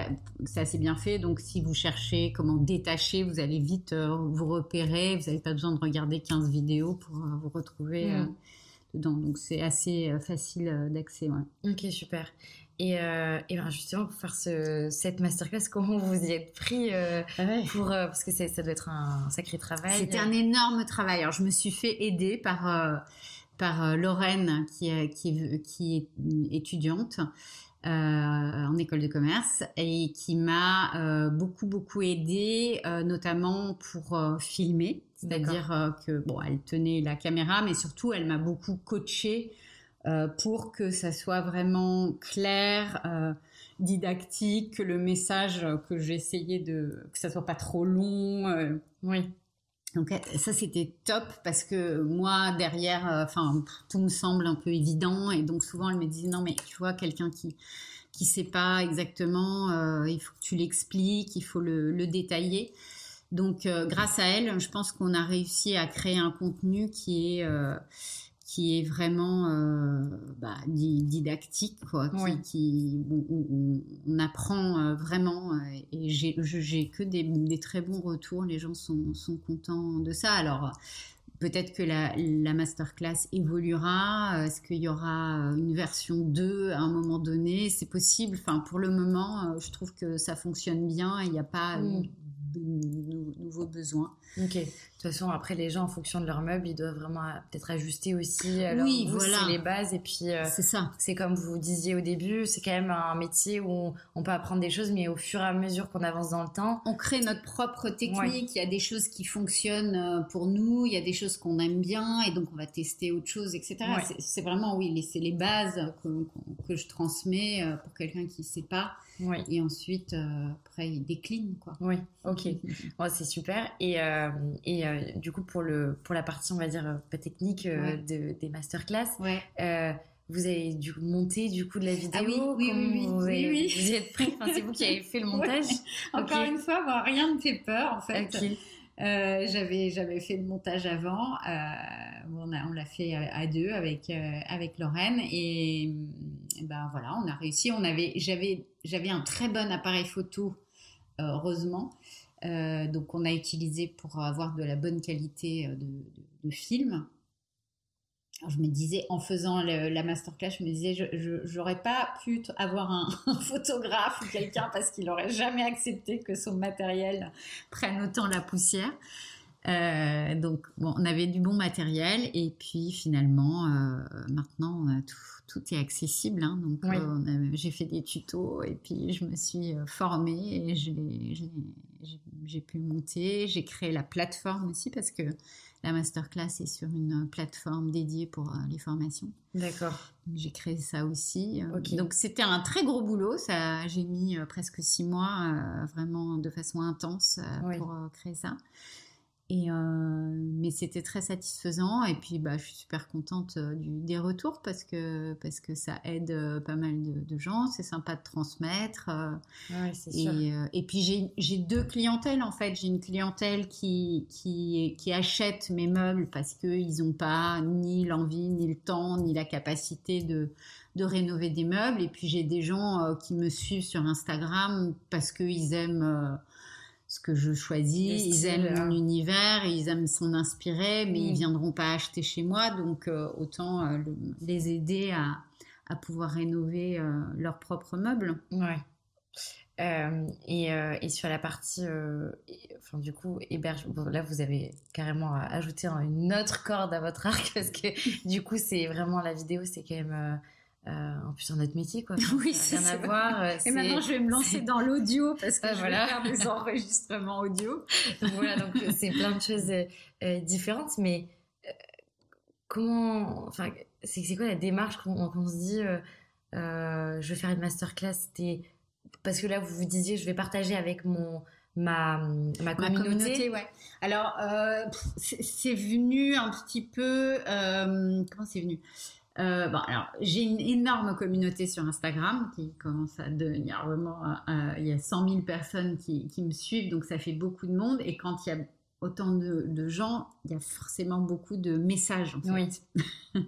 assez bien fait. Donc, si vous cherchez comment détacher, vous allez vite euh, vous repérer. Vous n'avez pas besoin de regarder 15 vidéos pour euh, vous retrouver mm. Dedans. Donc, c'est assez facile d'accès. Ouais. Ok, super. Et, et ben justement, pour faire ce, cette masterclass, comment vous y êtes pris ah pour, Parce que ça doit être un sacré travail. C'était un énorme travail. Alors, je me suis fait aider par par euh, Lorraine, qui est, qui est, étudiante euh, en école de commerce et qui m'a euh, beaucoup, beaucoup aidé, notamment pour filmer. C'est-à-dire que, bon, elle tenait la caméra, mais surtout, elle m'a beaucoup coaché pour que ça soit vraiment clair, didactique, que le message que j'essayais de, que ça soit pas trop long. oui. Donc ça c'était top parce que moi derrière, euh, enfin tout me semble un peu évident et donc souvent elle me disait non mais tu vois quelqu'un qui qui sait pas exactement, euh, il faut que tu l'expliques, il faut le, le détailler. Donc euh, grâce à elle, je pense qu'on a réussi à créer un contenu qui est qui est vraiment euh, bah, didactique, quoi, qui, on, apprend euh, vraiment. Euh, et j'ai que des, des, très bons retours. Les gens sont, sont contents de ça. Alors peut-être que la, la, masterclass évoluera. Est-ce qu'il y aura une version 2 à un moment donné? C'est possible. Enfin, pour le moment, je trouve que ça fonctionne bien. Il n'y a pas mm. Nouveaux besoins. De toute façon, après, les gens, en fonction de leur meuble, ils doivent vraiment euh, peut-être ajuster aussi. Alors, oui, voilà. C'est les bases. Et puis, euh, c'est ça. C'est comme vous disiez au début, c'est quand même un métier où on, peut apprendre des choses, mais au fur et à mesure qu'on avance dans le temps. On crée notre propre technique. Il y a des choses qui fonctionnent euh, pour nous, il y a des choses qu'on aime bien, et donc on va tester autre chose, etc. C'est vraiment, oui, c'est les bases que, que, je transmets pour quelqu'un qui ne sait pas. Et ensuite, après, il décline, quoi. Oui, ok. c'est super. Et, et euh, du coup, pour, le, pour la partie, on va dire, pas technique euh, de, des masterclass, euh, vous avez dû monter du coup de la vidéo? ah oui, oui, oui, vous, oui, vous êtes prêt c'est vous qui avez fait le montage? Encore une fois, bon, rien ne fait peur en fait. j'avais j'avais fait le montage avant. on on l'a fait à, deux avec avec Lorraine et, ben voilà, on a réussi. On avait j'avais j'avais un très bon appareil photo, heureusement. Euh, donc on a utilisé pour avoir de la bonne qualité euh, de, film. je me disais, en faisant la masterclass, je me disais, je n'aurais pas pu avoir un, photographe ou quelqu'un parce qu'il n'aurait jamais accepté que son matériel prenne autant la poussière. Euh, donc, bon, on avait du bon matériel et puis finalement, maintenant, tout, est accessible. Hein. donc, j'ai fait des tutos et puis je me suis formée et j'ai pu monter. J'ai créé la plateforme aussi parce que la masterclass est sur une plateforme dédiée pour euh, les formations. D'accord. J'ai créé ça aussi. Donc c'était un très gros boulot. Ça, j'ai mis euh, presque six mois, euh, vraiment de façon intense, pour créer ça. Et euh, mais c'était très satisfaisant et puis bah, je suis super contente euh, du, des retours parce que, parce que ça aide euh, pas mal de, gens, c'est sympa de transmettre. Ouais, et, sûr. et puis j'ai deux clientèles en fait. J'ai une clientèle qui, qui, qui achète mes meubles parce qu'ils n'ont pas ni l'envie, ni le temps, ni la capacité de, de rénover des meubles. Et puis j'ai des gens qui me suivent sur Instagram parce qu'ils aiment ce que je choisis. Ils aiment mon univers, ils aiment s'en inspirer, mais ils mm. viendront pas acheter chez moi. Donc, euh, autant euh, les aider à, à pouvoir rénover euh, leurs propres meubles. Ouais. Et, et, sur la partie, enfin du coup, héberge. là, vous avez carrément ajouté une autre corde à votre arc parce que du coup, c'est vraiment la vidéo, c'est quand même en plus, c'est un autre métier, quoi. oui, c'est rien à voir. Et maintenant, je vais me lancer dans l'audio parce que je vais faire des enregistrements audio. donc voilà, donc c'est plein de choses différentes, mais comment, enfin, c'est quoi la démarche qu'on se dit, je vais faire une masterclass, c'était parce que là, vous vous disiez, je vais partager avec mon ma, ma communauté. ouais. Alors, euh, c'est venu un petit peu. Euh, comment c'est venu? Euh, bon, alors, j'ai une énorme communauté sur Instagram qui commence à devenir vraiment. il y a 100 000 personnes qui, qui, me suivent, donc ça fait beaucoup de monde. Et quand il y a autant de, gens, il y a forcément beaucoup de messages en fait.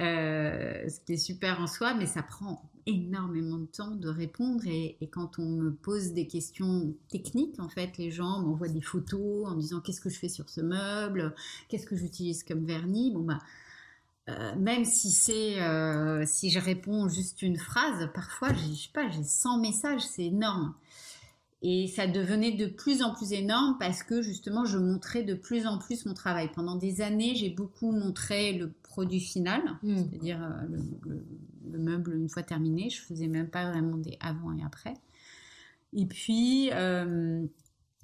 euh, ce qui est super en soi, mais ça prend énormément de temps de répondre et, quand on me pose des questions techniques, en fait, les gens m'envoient des photos en me disant qu'est-ce que je fais sur ce meuble, qu'est-ce que j'utilise comme vernis? Bon bah euh, même si c'est euh, si je réponds juste une phrase, parfois j'ai je sais pas j'ai 100 messages, c'est énorme. Et ça devenait de plus en plus énorme parce que justement, je montrais de plus en plus mon travail. Pendant des années, j'ai beaucoup montré le produit final, hmm. c'est-à-dire euh, le, meuble une fois terminé. Je faisais même pas vraiment des avant et après. Et puis,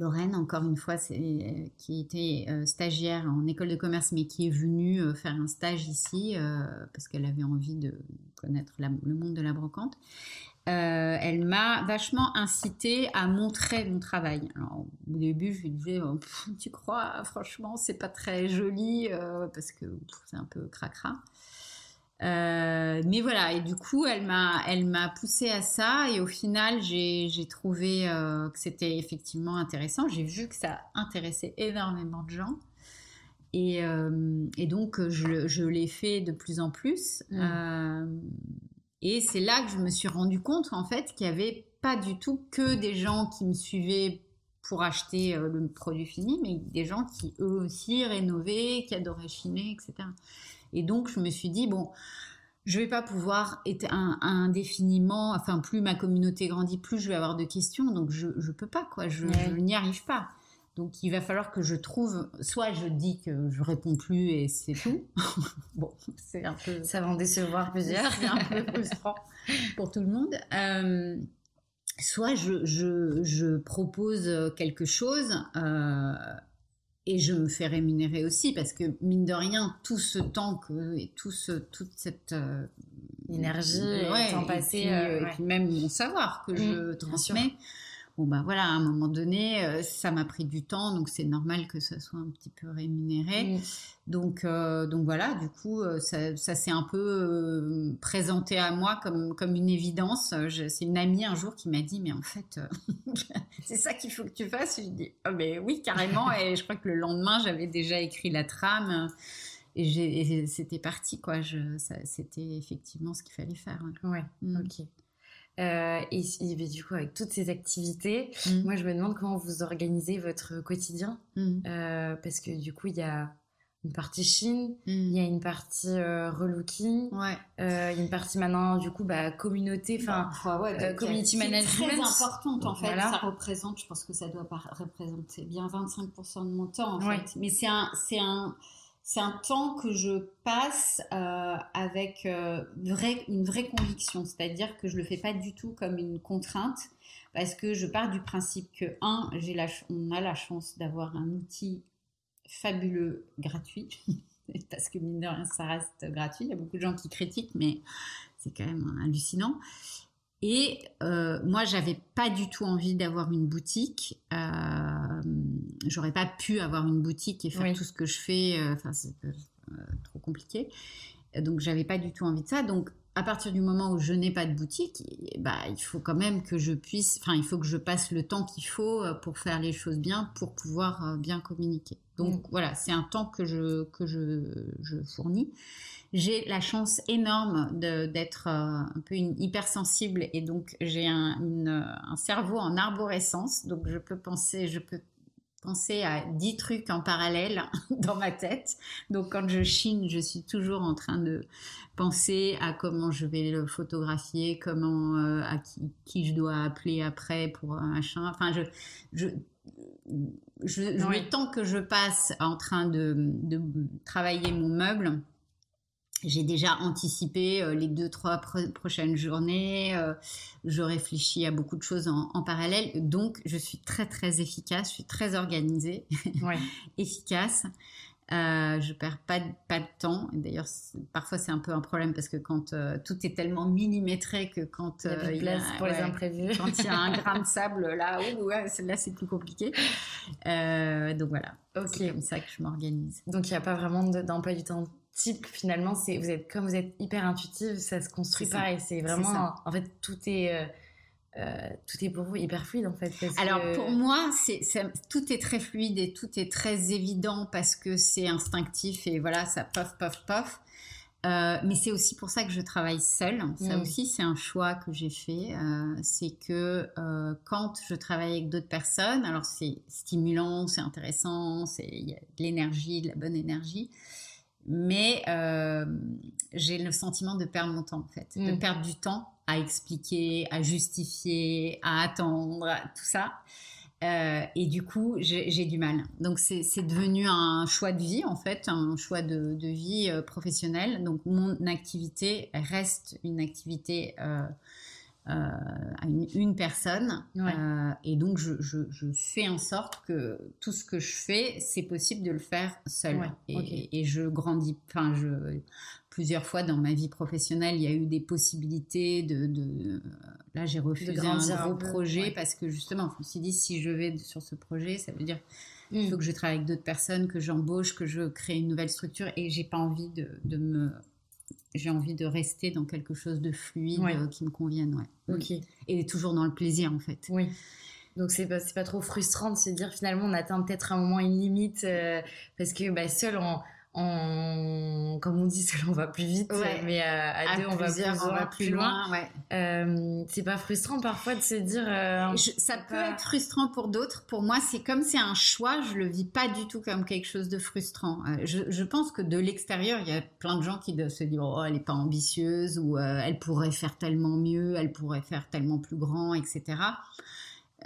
Lorraine, encore une fois, qui était euh, stagiaire en école de commerce, mais qui est venue faire un stage ici parce qu'elle avait envie de connaître le monde de la brocante. Euh, elle m'a vachement incité à montrer mon travail. Au début, je lui disais, oh, tu crois, franchement, c'est pas très joli euh, parce que c'est un peu cracra. Euh, mais voilà, et du coup, elle m'a, elle m'a poussé à ça, et au final, j'ai, trouvé que c'était effectivement intéressant. J'ai vu que ça intéressait énormément de gens. Et, donc, je, l'ai fait de plus en plus. Mmh. Et c'est là que je me suis rendu compte en fait qu'il n'y avait pas du tout que des gens qui me suivaient pour acheter euh, le produit fini, mais des gens qui eux aussi rénovaient, qui adoraient chiner, etc. Et donc je me suis dit bon, je vais pas pouvoir être indéfiniment, enfin plus ma communauté grandit, plus je vais avoir de questions, donc je ne peux pas quoi, je n'y arrive pas. Donc il va falloir que je trouve, soit je dis que je réponds plus et c'est tout. bon, c'est un peu. Ça va en décevoir plusieurs. C'est un peu frustrant pour tout le monde. Euh, soit je, je, je, propose quelque chose euh, et je me fais rémunérer aussi parce que mine de rien, tout ce temps que et tout ce, toute cette euh, énergie, ouais, temps passé, et, puis, même mon savoir que je transmets bon ben voilà, à un moment donné, euh, ça m'a pris du temps, donc c'est normal que ça soit un petit peu rémunéré. Donc, euh, donc voilà, du coup, euh, ça, s'est un peu présenté à moi comme, comme une évidence. C'est une amie un jour qui m'a dit, mais en fait, c'est ça qu'il faut que tu fasses. Je dis, oh, mais oui, carrément. et je crois que le lendemain, j'avais déjà écrit la trame. Et, c'était parti, quoi. C'était effectivement ce qu'il fallait faire. Ouais, mm. ok. Euh, et, du coup, avec toutes ces activités, mm. moi, je me demande comment vous organisez votre quotidien. Mm. Euh, parce que du coup, il y a une partie Chine, mm. il y a une partie euh, relooking, ouais. il y a une partie maintenant, du coup, bah, communauté, enfin, bah, ouais, community management. très importante, en fait. Ça représente, je pense que ça doit représenter bien 25% de mon temps, en fait. Mais c'est un, c'est un, c'est un temps que je passe euh, avec euh, une vraie conviction, c'est-à-dire que je le fais pas du tout comme une contrainte, parce que je pars du principe que un, on a la chance d'avoir un outil fabuleux gratuit, parce que mine de rien ça reste gratuit. Il y a beaucoup de gens qui critiquent, mais c'est quand même hallucinant. Et euh, moi, j'avais pas du tout envie d'avoir une boutique. Euh, J'aurais pas pu avoir une boutique et faire tout ce que je fais. Euh, enfin, c'est euh, trop compliqué. Donc, j'avais pas du tout envie de ça. Donc, à partir du moment où je n'ai pas de boutique, bah, il faut quand même que je puisse, enfin, il faut que je passe le temps qu'il faut pour faire les choses bien, pour pouvoir bien communiquer. Donc, mm. voilà, c'est un temps que je, que je, je fournis. J'ai la chance énorme d'être euh, un peu une hypersensible et donc j'ai un, un, cerveau en arborescence. Donc je peux penser, je peux penser à dix trucs en parallèle dans ma tête. Donc quand je chine, je suis toujours en train de penser à comment je vais le photographier, comment euh, à qui, qui, je dois appeler après pour un machin. Enfin, je, je je, le temps que je passe en train de, de travailler mon meuble, j'ai déjà anticipé euh, les deux, trois prochaines journées. Euh, je réfléchis à beaucoup de choses en, parallèle. Donc, je suis très, très efficace. Je suis très organisée, efficace. Euh, je perds pas de, pas de temps. D'ailleurs, parfois c'est un peu un problème parce que quand euh, tout est tellement millimétré que quand il y a, pour les imprévus, quand il y a un grain de sable là, ouais, là c'est plus compliqué. donc voilà, c'est comme ça que je m'organise. Donc il n'y a pas vraiment d'emploi du temps type finalement c'est vous êtes comme vous êtes hyper intuitive ça se construit pas et c'est vraiment en fait tout est euh, euh, tout est pour vous hyper fluide en fait. Alors pour moi, c'est tout est très fluide et tout est très évident parce que c'est instinctif et voilà, ça pof pof pof. Euh, mais c'est aussi pour ça que je travaille seule. Ça mm. aussi, c'est un choix que j'ai fait. c'est que quand je travaille avec d'autres personnes, alors c'est stimulant, c'est intéressant, il y a de l'énergie, de la bonne énergie mais euh, j'ai le sentiment de perdre mon temps en fait, de mm. perdre du temps à expliquer, à justifier, à attendre, tout ça. Euh, et du coup, j'ai du mal. Donc c'est devenu un choix de vie en fait, un choix de, de vie euh, professionnelle. Donc mon activité reste une activité à une, personne. Euh, et donc, je, je, fais en sorte que tout ce que je fais, c'est possible de le faire seul. et, et, je grandis. Enfin, je, plusieurs fois dans ma vie professionnelle, il y a eu des possibilités de. de là, j'ai refusé un gros projet parce que justement, je me suis dit, si je vais sur ce projet, ça veut dire il faut que je travaille avec d'autres personnes, que j'embauche, que je crée une nouvelle structure et j'ai pas envie de, de me j'ai envie de rester dans quelque chose de fluide euh, qui me convienne. Ouais. Ok. Et toujours dans le plaisir, en fait. Oui. Donc c'est pas, pas trop frustrant de se dire finalement on atteint peut-être un moment une limite euh, parce que bah, seul on, on, comme on dit, seul on va plus vite, mais à, deux on, va plus, on va plus loin. Euh, c'est pas frustrant parfois de se dire. Euh, ça peut être frustrant pour d'autres. Pour moi, c'est comme c'est un choix. Je le vis pas du tout comme quelque chose de frustrant. Euh, je, je, pense que de l'extérieur, il y a plein de gens qui doivent se dire oh elle est pas ambitieuse ou elle pourrait faire tellement mieux, elle pourrait faire tellement plus grand, etc.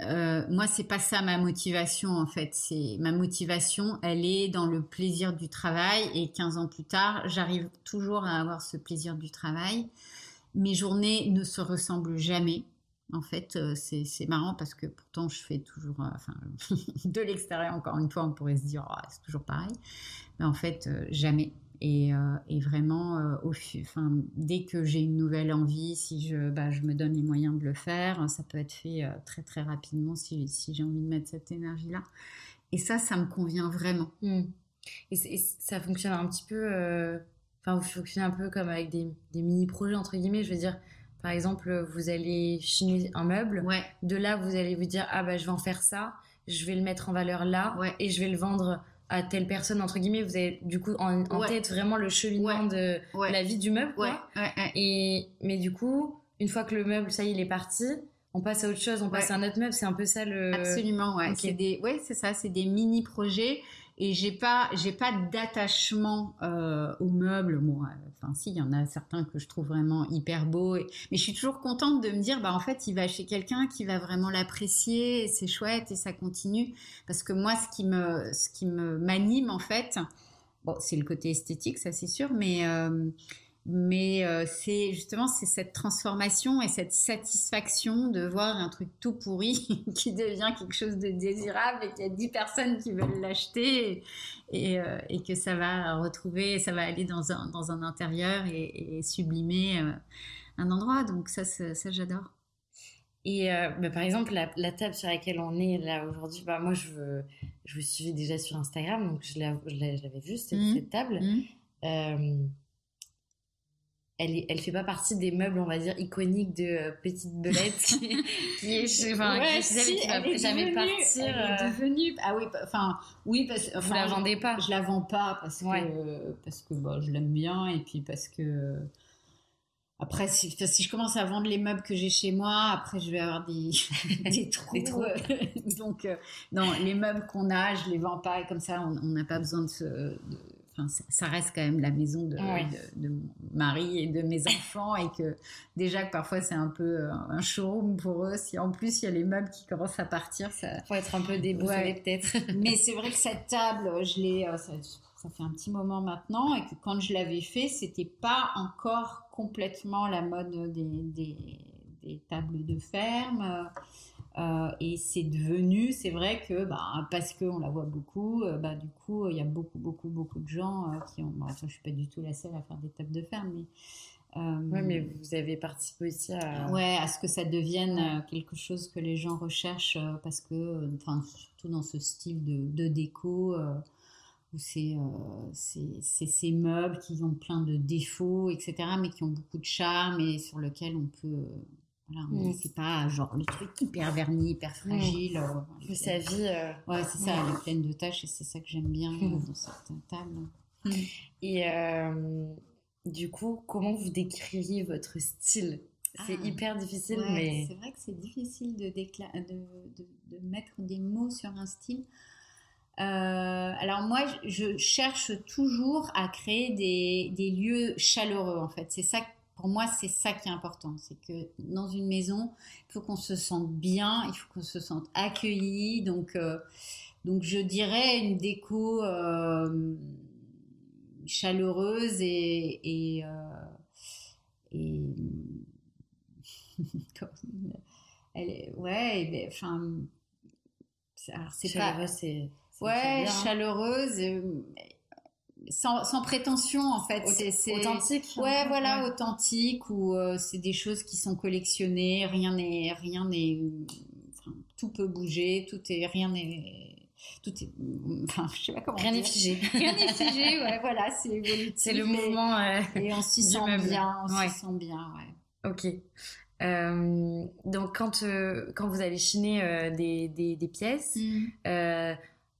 Euh, moi, c'est pas ça ma motivation en fait. C'est ma motivation, elle est dans le plaisir du travail. Et 15 ans plus tard, j'arrive toujours à avoir ce plaisir du travail. Mes journées ne se ressemblent jamais. En fait, euh, c'est marrant parce que pourtant je fais toujours, euh, enfin, de l'extérieur encore une fois, on pourrait se dire oh, c'est toujours pareil, mais en fait jamais. Et, euh, et vraiment, euh, au, enfin, dès que j'ai une nouvelle envie, si je, bah, je me donne les moyens de le faire, ça peut être fait euh, très très rapidement si, si j'ai envie de mettre cette énergie-là. Et ça, ça me convient vraiment. Hmm. Et, ça fonctionne un petit peu, enfin, vous fonctionnez un peu comme avec des, des mini-projets, entre guillemets, je veux dire. Par exemple, vous allez chiner un meuble. Ouais. De là, vous allez vous dire, ah bah, je vais en faire ça, je vais le mettre en valeur là, ouais. et je vais le vendre à telle personne entre guillemets vous avez du coup en, tête vraiment le cheminement de la vie du meuble quoi. Et mais du coup une fois que le meuble ça y est il est parti on passe à autre chose on passe à un autre meuble c'est un peu ça le absolument ouais. C'est des ouais c'est ça c'est des mini projets et j'ai pas j'ai pas d'attachement euh, aux meubles bon enfin si il y en a certains que je trouve vraiment hyper beaux mais je suis toujours contente de me dire bah en fait il va chez quelqu'un qui va vraiment l'apprécier c'est chouette et ça continue. Parce que moi ce qui me ce qui me m'anime en fait bon c'est le côté esthétique ça c'est sûr mais euh, mais euh, c'est justement c'est cette transformation et cette satisfaction de voir un truc tout pourri qui devient quelque chose de désirable et qu'il y a 10 personnes qui veulent l'acheter et, euh, et, que ça va retrouver, ça va aller dans un, dans un intérieur et, sublimer euh, un endroit. Donc ça, ça, j'adore. Et bah, par exemple, la, la, table sur laquelle on est là aujourd'hui, bah, moi je, je vous suivais déjà sur Instagram, donc je l'avais vue, cette, mmh. cette table. Mmh elle, elle fait pas partie des meubles, on va dire, iconiques de euh, Petite Belette qui, qui est, enfin, ouais, qui, si, qui va jamais partir. Elle est euh. devenue, ah oui, enfin, oui, parce enfin, Vous la vendez pas? Je la vends pas parce que, parce que, bah, je l'aime bien et puis parce que, après, si, si, je commence à vendre les meubles que j'ai chez moi, après je vais avoir des, des trous. des trous. Donc, euh, non, les meubles qu'on a, je les vends pas et comme ça, on n'a pas besoin de, se, de ça reste quand même la maison de, de, mon mari et de mes enfants et que déjà que parfois c'est un peu euh, un showroom pour eux. Si en plus il y a les meubles qui commencent à partir, ça faut être un peu déboussolé peut-être. Mais c'est vrai que cette table, je l'ai, euh, ça, ça fait un petit moment maintenant, et que quand je l'avais fait, c'était pas encore complètement la mode des, des, tables de ferme. Euh, et c'est devenu, c'est vrai que bah, parce qu'on la voit beaucoup, euh, bah, du coup, il y a beaucoup, beaucoup, beaucoup de gens euh, qui ont. Bah, je suis pas du tout la seule à faire des tables de ferme, mais. oui, mais vous avez participé aussi à. Ouais, à ce que ça devienne quelque chose que les gens recherchent parce que, enfin, surtout dans ce style de, de déco où c'est ces meubles qui ont plein de défauts, etc., mais qui ont beaucoup de charme et sur lesquels on peut voilà, c'est pas genre le truc hyper verni, hyper mm. fragile. Euh, sa vie. Euh, ouais, c'est ça, elle est pleine de tâches et c'est ça que j'aime bien mm. dans cette table. Et euh, du coup, comment vous décririez votre style? C'est ah. hyper difficile, mais. C'est vrai que c'est difficile de, de, de, de, mettre des mots sur un style. alors moi, je cherche toujours à créer des, des lieux chaleureux en fait. C'est ça pour moi, c'est ça qui est important. C'est que dans une maison, il faut qu'on se sente bien, il faut qu'on se sente accueilli. Donc, euh, donc je dirais une déco euh, chaleureuse et, et, euh, elle est, ouais, enfin, c'est pas, c'est ouais, chaleureuse sans, prétention en fait. C'est authentique. Ouais, voilà, authentique ou euh, c'est des choses qui sont collectionnées. Rien n'est, rien n'est, tout peut bouger, tout est, rien n'est. Tout est, enfin, je sais pas comment. Rien n'est figé. Rien n'est figé, ouais, voilà, c'est C'est le mouvement. et on s'y sent bien, on s'y sent bien, ouais. Ok. Euh, donc quand euh, quand vous allez chiner des, des, des, pièces, mmh.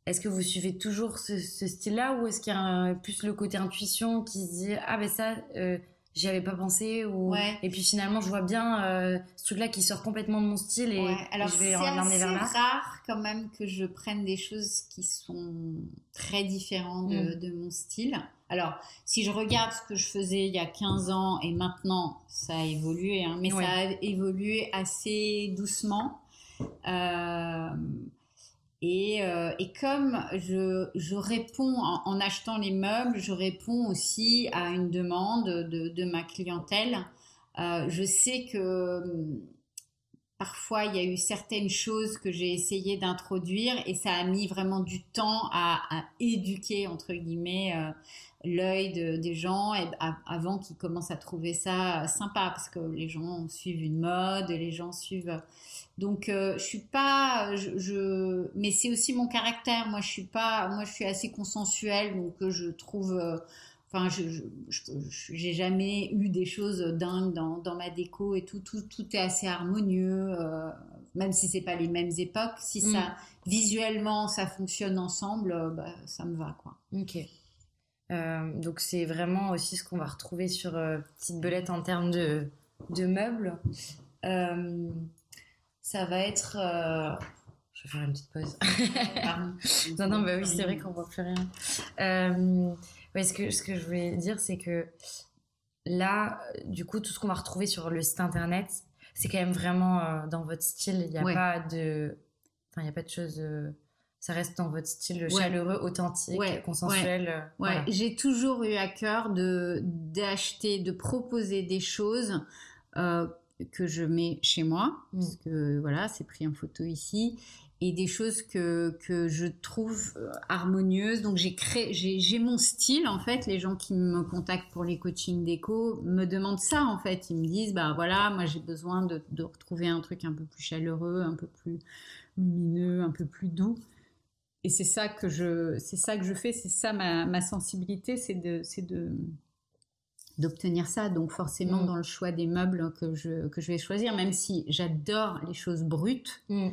Est-ce que vous suivez toujours ce, style-là ou est-ce qu'il y a plus le côté intuition qui se dit ah ben ça euh, j'y avais pas pensé ou et puis finalement je vois bien euh, ce truc-là qui sort complètement de mon style et, Alors, je vais l'emmener vers là. C'est rare quand même que je prenne des choses qui sont très différentes de, mm. mon style. Alors, si je regarde ce que je faisais il y a 15 ans et maintenant, ça a évolué, hein, mais ça a évolué assez doucement. Euh, et, euh, et, comme je, je réponds en, achetant les meubles, je réponds aussi à une demande de, de ma clientèle. Euh, je sais que hum, parfois il y a eu certaines choses que j'ai essayé d'introduire et ça a mis vraiment du temps à, à éduquer entre guillemets euh, l'œil de, des gens et, avant qu'ils commencent à trouver ça sympa parce que les gens suivent une mode, les gens suivent donc euh, je suis pas, je, mais c'est aussi mon caractère. Moi je suis pas, moi je suis assez consensuelle, donc euh, je trouve, euh, enfin je, j'ai jamais eu des choses dingues dans, dans ma déco et tout, tout, tout est assez harmonieux, même si c'est pas les mêmes époques. Si ça mm. visuellement ça fonctionne ensemble, bah, ça me va quoi. Ok. Donc c'est vraiment aussi ce qu'on va retrouver sur Petite Belette en termes de, de meubles ça va être. Euh, je vais faire une petite pause. non, non, bah oui, c'est vrai qu'on voit plus rien. Euh... Ouais, ce que, ce que je voulais dire, c'est que là, du coup, tout ce qu'on va retrouver sur le site internet, c'est quand même vraiment euh, dans votre style. Il n'y a pas de. Enfin, il n'y a pas de choses. Euh, ça reste dans votre style chaleureux, authentique, consensuel. Ouais. J'ai toujours eu à cœur de d'acheter, de proposer des choses que je mets chez moi, mm. parce que voilà, c'est pris en photo ici, et des choses que, que je trouve euh, harmonieuses. Donc j'ai créé, j'ai mon style en fait. Les gens qui me contactent pour les coachings déco me demandent ça en fait. Ils me disent bah voilà, moi j'ai besoin de, de retrouver un truc un peu plus chaleureux, un peu plus lumineux, un peu plus doux. Et c'est ça que je, c'est ça que je fais, c'est ça ma, ma sensibilité, c'est de, c'est de d'obtenir ça. Donc forcément, mm. dans le choix des meubles que je, que je vais choisir, même si j'adore les choses brutes, mm.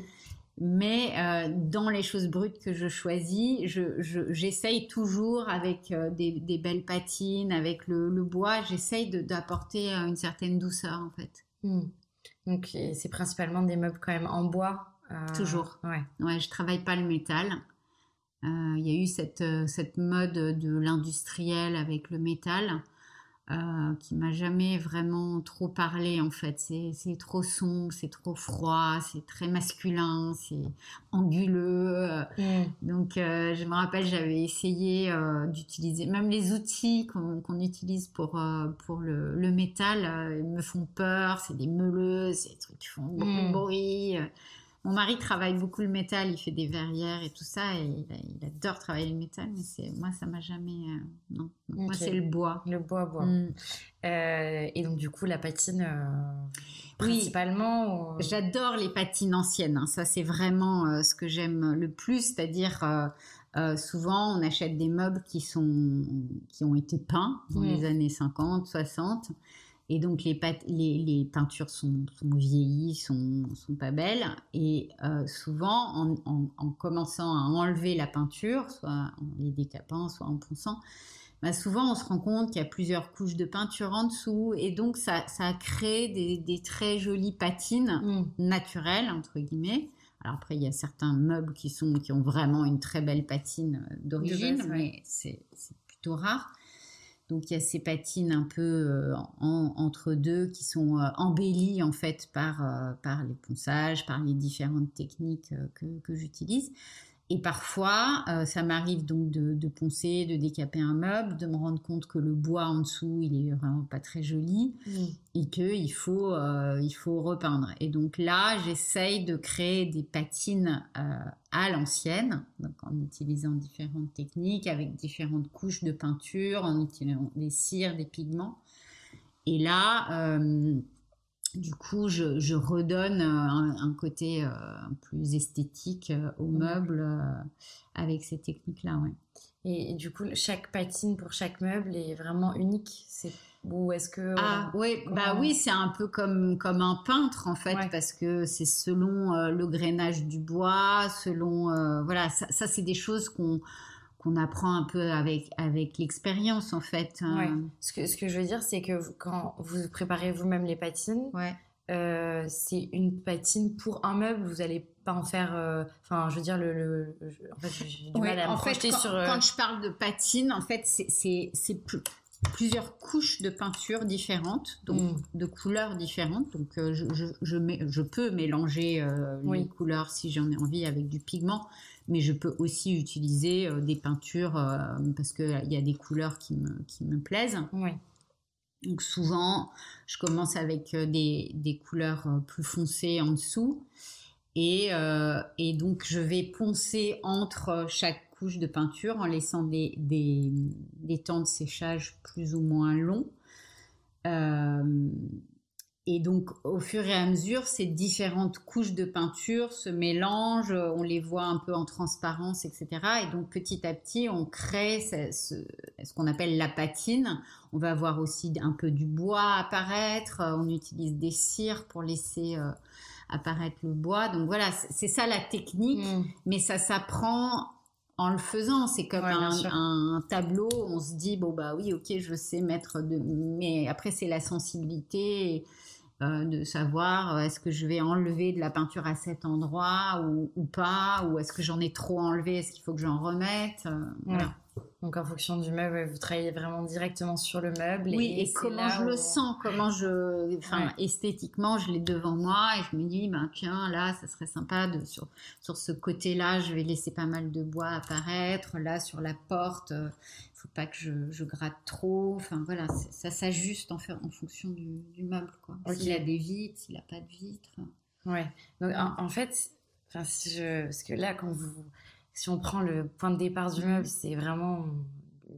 mais euh, dans les choses brutes que je choisis, j'essaye je, toujours avec euh, des, des, belles patines, avec le, le bois, j'essaye d'apporter euh, une certaine douceur en fait. Mm. Donc c'est principalement des meubles quand même en bois. Toujours. Ouais. Ouais, je travaille pas le métal. Il y a eu cette, cette mode de l'industriel avec le métal. euh, qui m'a jamais vraiment trop parlé en fait. C'est trop sombre, c'est trop froid, c'est très masculin, c'est anguleux. Mm. Donc euh, je me rappelle, j'avais essayé euh, d'utiliser même les outils qu'on utilise pour pour le, le métal me font peur. C'est des meuleuses, c'est des trucs qui font beaucoup de mm. bruit. Mon mari travaille beaucoup le métal, il fait des verrières et tout ça, et il, adore travailler le métal, mais c'est moi ça m'a jamais euh, non. Moi c'est le bois. Le bois, bois. Mm. Euh, et donc du coup la patine euh, principalement. J'adore les patines anciennes. Hein. Ça c'est vraiment ce que j'aime le plus, c'est-à-dire souvent on achète des meubles qui sont qui ont été peints dans les années 50, 60 et donc les, les, peintures sont, vieillies, sont, sont pas belles. Et euh, souvent, en, commençant à enlever la peinture, soit en les décapant, soit en ponçant, bah souvent on se rend compte qu'il y a plusieurs couches de peinture en dessous. Et donc ça, créé des, très jolies patines mm. naturelles, entre guillemets. Alors après, il y a certains meubles qui, sont, qui ont vraiment une très belle patine euh, d'origine, mais c'est plutôt rare. Donc il y a ces patines un peu euh, entre deux qui sont euh, embellies en fait par, euh, par les ponçages, par les différentes techniques que, que j'utilise. Et parfois, euh, ça m'arrive donc de, de, poncer, de décaper un meuble, de me rendre compte que le bois en dessous, il est vraiment pas très joli mm. et que il faut, euh, il faut repeindre. Et donc là, j'essaye de créer des patines euh, à l'ancienne, donc en utilisant différentes techniques, avec différentes couches de peinture, en utilisant des cires, des pigments. Et là, du coup, je, redonne euh, un, côté euh, plus esthétique euh, au mmh. meuble avec ces techniques-là. Ouais. Et, du coup, chaque patine pour chaque meuble est vraiment unique. C'est ou est-ce que ah oui bah oui c'est un peu comme comme un peintre en fait parce que c'est selon le grainage du bois selon voilà ça, ça c'est des choses qu'on qu'on apprend un peu avec avec l'expérience en fait. Hein. Ce que ce que je veux dire c'est que quand vous préparez vous-même les patines, ouais. euh, c'est une patine pour un meuble. Vous allez pas en faire. Euh, enfin, je veux dire le. le en fait, j'ai du mal à me projeter quand, sur. Euh, quand je parle de patine, en fait, c'est plusieurs couches de peinture différentes, donc mm. de couleurs différentes. Donc euh, je, je, je, je, peux mélanger euh, les couleurs si j'en ai envie avec du pigment, mais je peux aussi utiliser euh, des peintures euh, parce qu'il y a des couleurs qui me, qui me plaisent. Oui. Donc souvent, je commence avec des, des couleurs plus foncées en dessous. Et, et, donc je vais poncer entre chaque couche de peinture en laissant des, des, des temps de séchage plus ou moins longs. Euh, et donc, au fur et à mesure, ces différentes couches de peinture se mélangent, on les voit un peu en transparence, etc. Et donc, petit à petit, on crée ce, ce, qu'on appelle la patine. On va voir aussi un peu du bois apparaître. On utilise des cires pour laisser euh, apparaître le bois. Donc voilà, c'est ça la technique, mmh. mais ça s'apprend en le faisant. C'est comme un, tableau, on se dit, bon, bah oui, ok, je sais mettre de. Mais après, c'est la sensibilité euh, de savoir euh, est-ce que je vais enlever de la peinture à cet endroit ou, pas, ou est-ce que j'en ai trop enlevé, est-ce qu'il faut que j'en remette. Euh. Donc en fonction du meuble, vous travaillez vraiment directement sur le meuble. Oui, et, comment je le sens, comment je, enfin esthétiquement, je l'ai devant moi et je me dis, ben tiens, là, ça serait sympa de sur sur ce côté-là, je vais laisser pas mal de bois apparaître. Là, sur la porte, il faut pas que je, je gratte trop. Enfin voilà, ça s'ajuste en, en fonction du, du meuble, quoi. S'il a des vitres, s'il a pas de vitres. Ouais. Donc en, fait, enfin si je, parce que là, quand vous si on prend le point de départ du meuble, c'est vraiment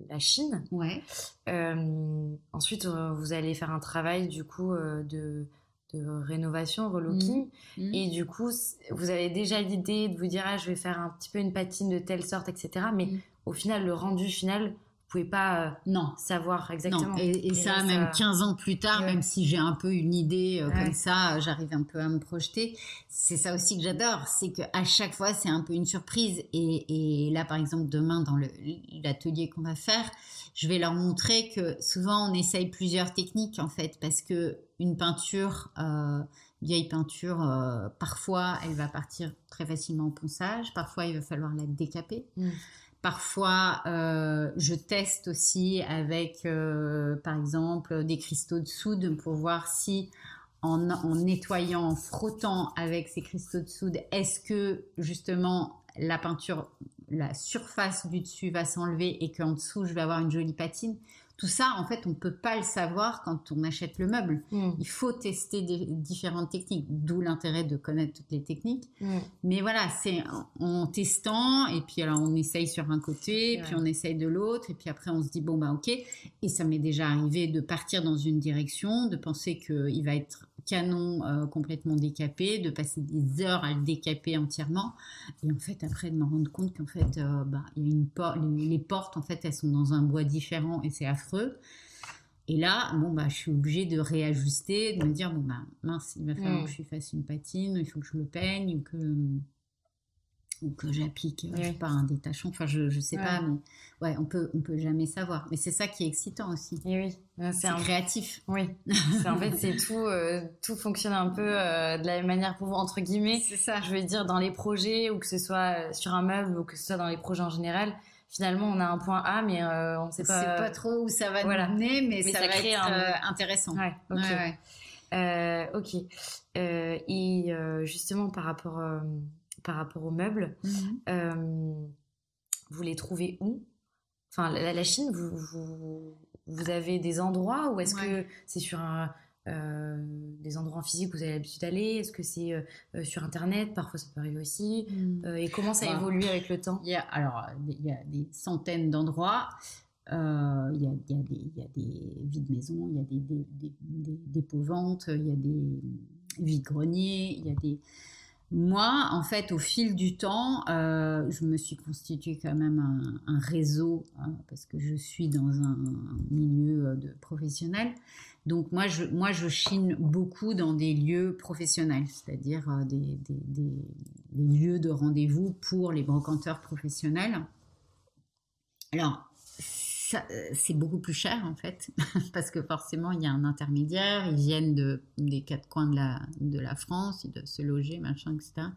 la Chine. Ouais. Euh, ensuite, euh, vous allez faire un travail du coup euh, de, de rénovation, relooking. Mmh. Mmh. Et du coup, vous avez déjà l'idée de vous dire, ah, je vais faire un petit peu une patine de telle sorte, etc. Mais mmh. au final, le rendu final, pouvez pas euh, non. savoir exactement. Et, ça, même 15 ans plus tard, même si j'ai un peu une idée euh, comme ça, j'arrive un peu à me projeter. C'est ça aussi que j'adore, c'est que à chaque fois, c'est un peu une surprise. Et, et là, par exemple, demain, dans l'atelier qu'on va faire, je vais leur montrer que souvent, on essaye plusieurs techniques, en fait, parce que une peinture... Euh, vieille peinture, euh, parfois elle va partir très facilement au ponçage, parfois il va falloir la décaper. Mm. Parfois, euh, je teste aussi avec, euh, par exemple, des cristaux de soude pour voir si en, en, nettoyant, en frottant avec ces cristaux de soude, est-ce que justement la peinture, la surface du dessus va s'enlever et qu'en dessous je vais avoir une jolie patine tout ça, en fait, on ne peut pas le savoir quand on achète le meuble. Mm. Il faut tester des, différentes techniques, d'où l'intérêt de connaître toutes les techniques. Mm. Mais voilà, c'est en, testant, et puis alors on essaye sur un côté, puis on essaye de l'autre, et puis après on se dit, bon, bah ok. Et ça m'est déjà arrivé de partir dans une direction, de penser qu'il va être canon euh, complètement décapé, de passer des heures à le décaper entièrement, et en fait après de me rendre compte qu'en fait, euh, bah, il y a une porte, les, portes en fait elles sont dans un bois différent et c'est affreux. Et là, bon bah, je suis obligée de réajuster, de me dire bon bah mince, il va falloir mm. que je fasse une patine, il faut que je le peigne ou que ou que j'applique euh, pas un détachant enfin je je sais pas mais ouais on peut on peut jamais savoir. Mais c'est ça qui est excitant aussi. Et oui c'est créatif. Oui. En fait c'est tout euh, tout fonctionne un peu euh, de la même manière pour vous entre guillemets. C'est ça. Je veux dire dans les projets ou que ce soit sur un meuble ou que ce soit dans les projets en général finalement on a un point A mais on sait pas sait pas trop où ça va voilà. nous mener mais, ça, va être un... intéressant. Ouais, ok. Ouais, ok. Et justement par rapport par rapport aux meubles. Mhm. Euh, vous les trouvez où? Enfin, la, Chine, vous, vous, avez des endroits ou est-ce que c'est sur un, euh, des endroits physiques où vous avez l'habitude d'aller? Est-ce que c'est euh, sur Internet? Parfois, ça peut arriver aussi. Mhm. et comment ça bah, évolue avec le temps? il y a, Alors, il y a des centaines d'endroits. il, y a, il, y a des, il y a des vides maisons, il y a des, des, des il y a des vides-greniers, il y a des moi, en fait, au fil du temps, euh, je me suis constitué quand même un, réseau hein, parce que je suis dans un, milieu euh, de professionnel. Donc moi, je, moi, je chine beaucoup dans des lieux professionnels, c'est-à-dire euh, des, des, lieux de rendez-vous pour les brocanteurs professionnels. Alors, c'est beaucoup plus cher en fait, parce que forcément il y a un intermédiaire, ils viennent de, des quatre coins de la, de la France, ils doivent se loger, machin, etc.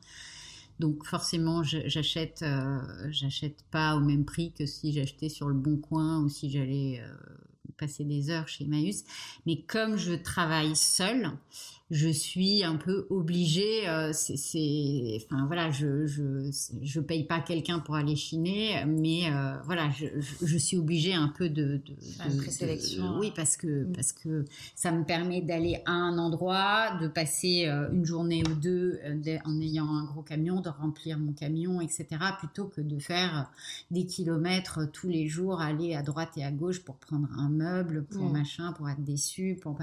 Donc forcément, j'achète, euh, j'achète pas au même prix que si j'achetais sur le bon coin ou si j'allais euh, passer des heures chez Emmaüs. Mais comme je travaille seule, je suis un peu obligée. Euh, c'est, enfin voilà, je je je paye pas quelqu'un pour aller chiner, mais euh, voilà, je, je, suis obligée un peu de, de, présélection. oui, parce que mm. parce que ça me permet d'aller à un endroit, de passer euh, une journée ou deux en ayant un gros camion, de remplir mon camion, etc. Plutôt que de faire des kilomètres tous les jours, aller à droite et à gauche pour prendre un meuble, pour mm. machin, pour être déçu, pour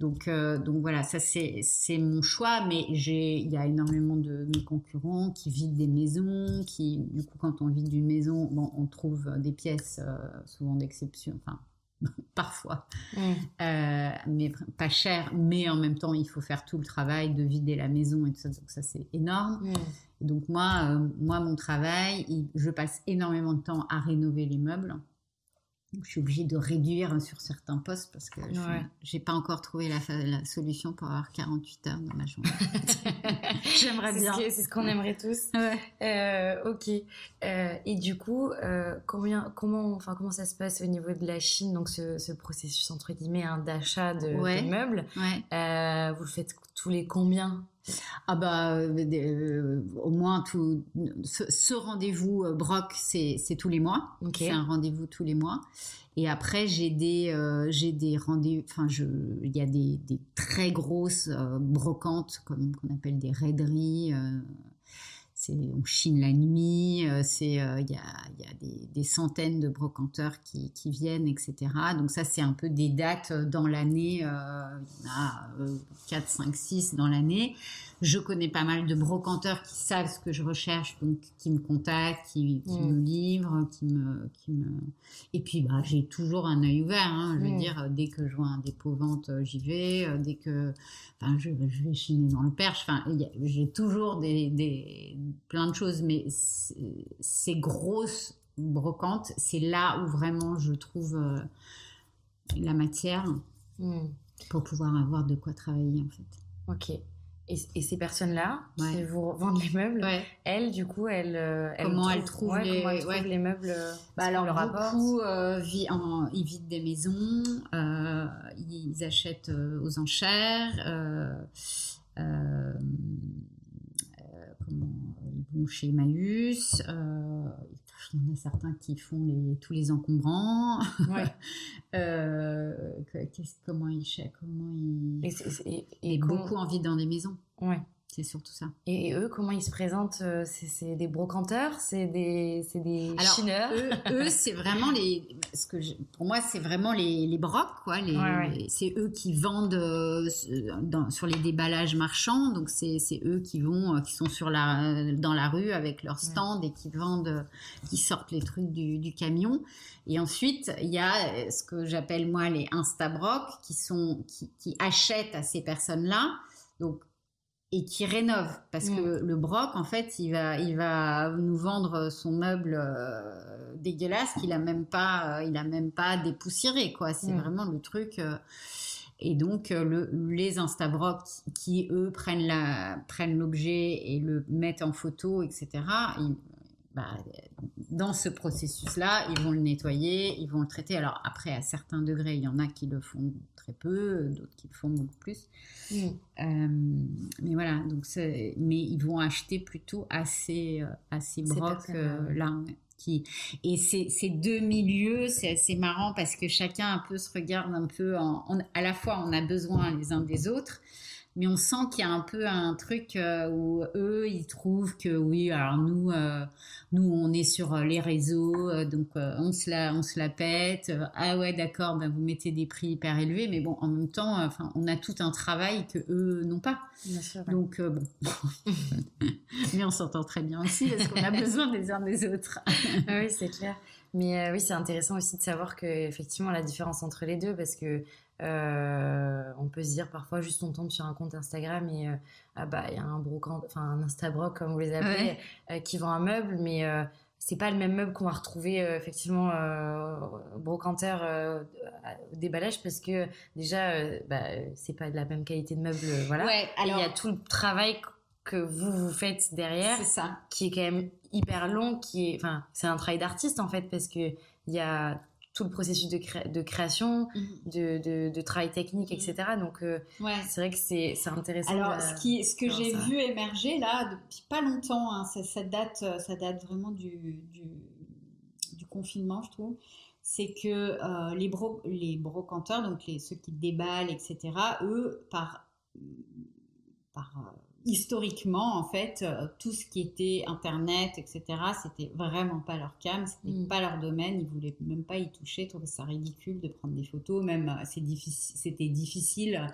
donc, euh, donc voilà, ça c'est mon choix, mais il y a énormément de mes concurrents qui vident des maisons, qui du coup quand on vide une maison, bon, on trouve des pièces euh, souvent d'exception, enfin parfois, mm. euh, mais pas cher, mais en même temps il faut faire tout le travail de vider la maison et tout ça, donc ça c'est énorme. Mm. donc moi, moi mon travail, je passe énormément de temps à rénover les meubles je suis obligée de réduire sur certains postes parce que je n'ai pas encore trouvé la, solution pour avoir 48 heures dans ma journée. J'aimerais bien. C'est ce qu'on aimerait tous. Euh, ok. Euh, et du coup, euh, combien, comment, enfin, comment ça se passe au niveau de la Chine, donc ce, processus entre guillemets hein, d'achat de, de, meubles? Vous le faites tous les combien? Ah bah euh, au moins tout ce, rendez-vous euh, broc c'est tous les mois. C'est un rendez-vous tous les mois. Et après j'ai des euh, j'ai des rendez enfin je il y a des, des très grosses brocantes comme qu'on appelle des raideries on chine la nuit, euh, c'est euh, il y, a, des, centaines de brocanteurs qui, viennent, etc. Donc ça c'est un peu des dates dans l'année, il y en a 4, 5, 6 dans l'année. Je connais pas mal de brocanteurs qui savent ce que je recherche, donc qui me contactent, qui, mm. me livrent, qui me, qui me. Et puis bah j'ai toujours un œil ouvert. Hein, je veux mm. dire, dès que je vois un dépôt vente, euh, j'y vais. Euh, dès que, enfin, je, je vais chiner dans le perche. Enfin, j'ai toujours des, des plein de choses, mais ces grosses brocantes, c'est là où vraiment je trouve euh, la matière mm. pour pouvoir avoir de quoi travailler en fait. Ok. Et, ces personnes-là qui vous vendent les meubles, elles, du coup, elles, comment, elles trouvent, les... les... meubles bah alors, beaucoup en... ils vident des maisons, ils achètent aux enchères. comment ils vont chez Emmaüs, il y en a certains qui font les, tous les encombrants. Ouais. euh, comment ils comment ils et, et, et, beaucoup en vie dans des maisons. Ouais. C'est surtout ça. Et, eux, comment ils se présentent euh, C'est des brocanteurs C'est des, des chineurs Eux, c'est vraiment les. Ce que pour moi, c'est vraiment les, les brocs, quoi. Les, C'est eux qui vendent euh, dans, sur les déballages marchands. Donc, c'est eux qui vont, euh, qui sont sur la, dans la rue avec leur stand et qui vendent, qui sortent les trucs du, du camion. Et ensuite, il y a ce que j'appelle moi les Instabrocs qui sont qui, qui achètent à ces personnes-là. Donc et qui rénove parce que mm. le broc en fait il va il va nous vendre son meuble euh, dégueulasse qu'il a même pas euh, il a même pas dépoussiéré quoi c'est mm. vraiment le truc euh. et donc le, les instabrocs qui eux prennent la prennent l'objet et le mettent en photo etc bah, dans ce processus-là, ils vont le nettoyer, ils vont le traiter. Alors après, à certains degrés, il y en a qui le font très peu, d'autres qui le font beaucoup plus. Euh, mais voilà, donc mais ils vont acheter plutôt assez, euh, assez broc euh, là. Qui, et ces, ces deux milieux, c'est assez marrant parce que chacun un peu se regarde un peu en, à la fois on a besoin les uns des autres, mais on sent qu'il y a un peu un truc euh, où eux ils trouvent que oui alors nous euh, nous on est sur euh, les réseaux donc on se la on se la pète ah ouais d'accord ben vous mettez des prix hyper élevés mais bon en même temps enfin on a tout un travail que eux n'ont pas. Donc bon. Mais on s'entend très bien aussi parce qu'on a besoin des uns des autres. Ah oui c'est clair. Mais oui c'est intéressant aussi de savoir que effectivement la différence entre les deux parce que euh, on peut se dire parfois juste on tombe sur un compte Instagram et euh, ah bah il y a un brocant, enfin un Instabroc comme vous les appelez, euh, qui vend un meuble, mais c'est pas le même meuble qu'on va retrouver effectivement brocanteur au déballage parce que déjà bah, c'est pas de la même qualité de meuble, voilà. il y a tout le travail que vous vous faites derrière, ça. qui est quand même hyper long, qui est, enfin c'est un travail d'artiste en fait parce que il y a tout le processus de, de création, mhm. de, de, travail technique, etc. Mhm. Donc, euh, ouais. c'est vrai que c'est intéressant. Alors, ce, qui, ce que j'ai vu émerger là depuis pas longtemps, hein, ça, date, ça date vraiment du, du, du confinement, je trouve, c'est que euh, les, bro, les brocanteurs, donc les, ceux qui déballent, etc., eux, par, par euh, historiquement, en fait, euh, tout ce qui était Internet, etc., c'était vraiment pas leur cam, c'était mm. pas leur domaine, ils voulaient même pas y toucher, trouvaient ça ridicule de prendre des photos, même euh, c'était difficile.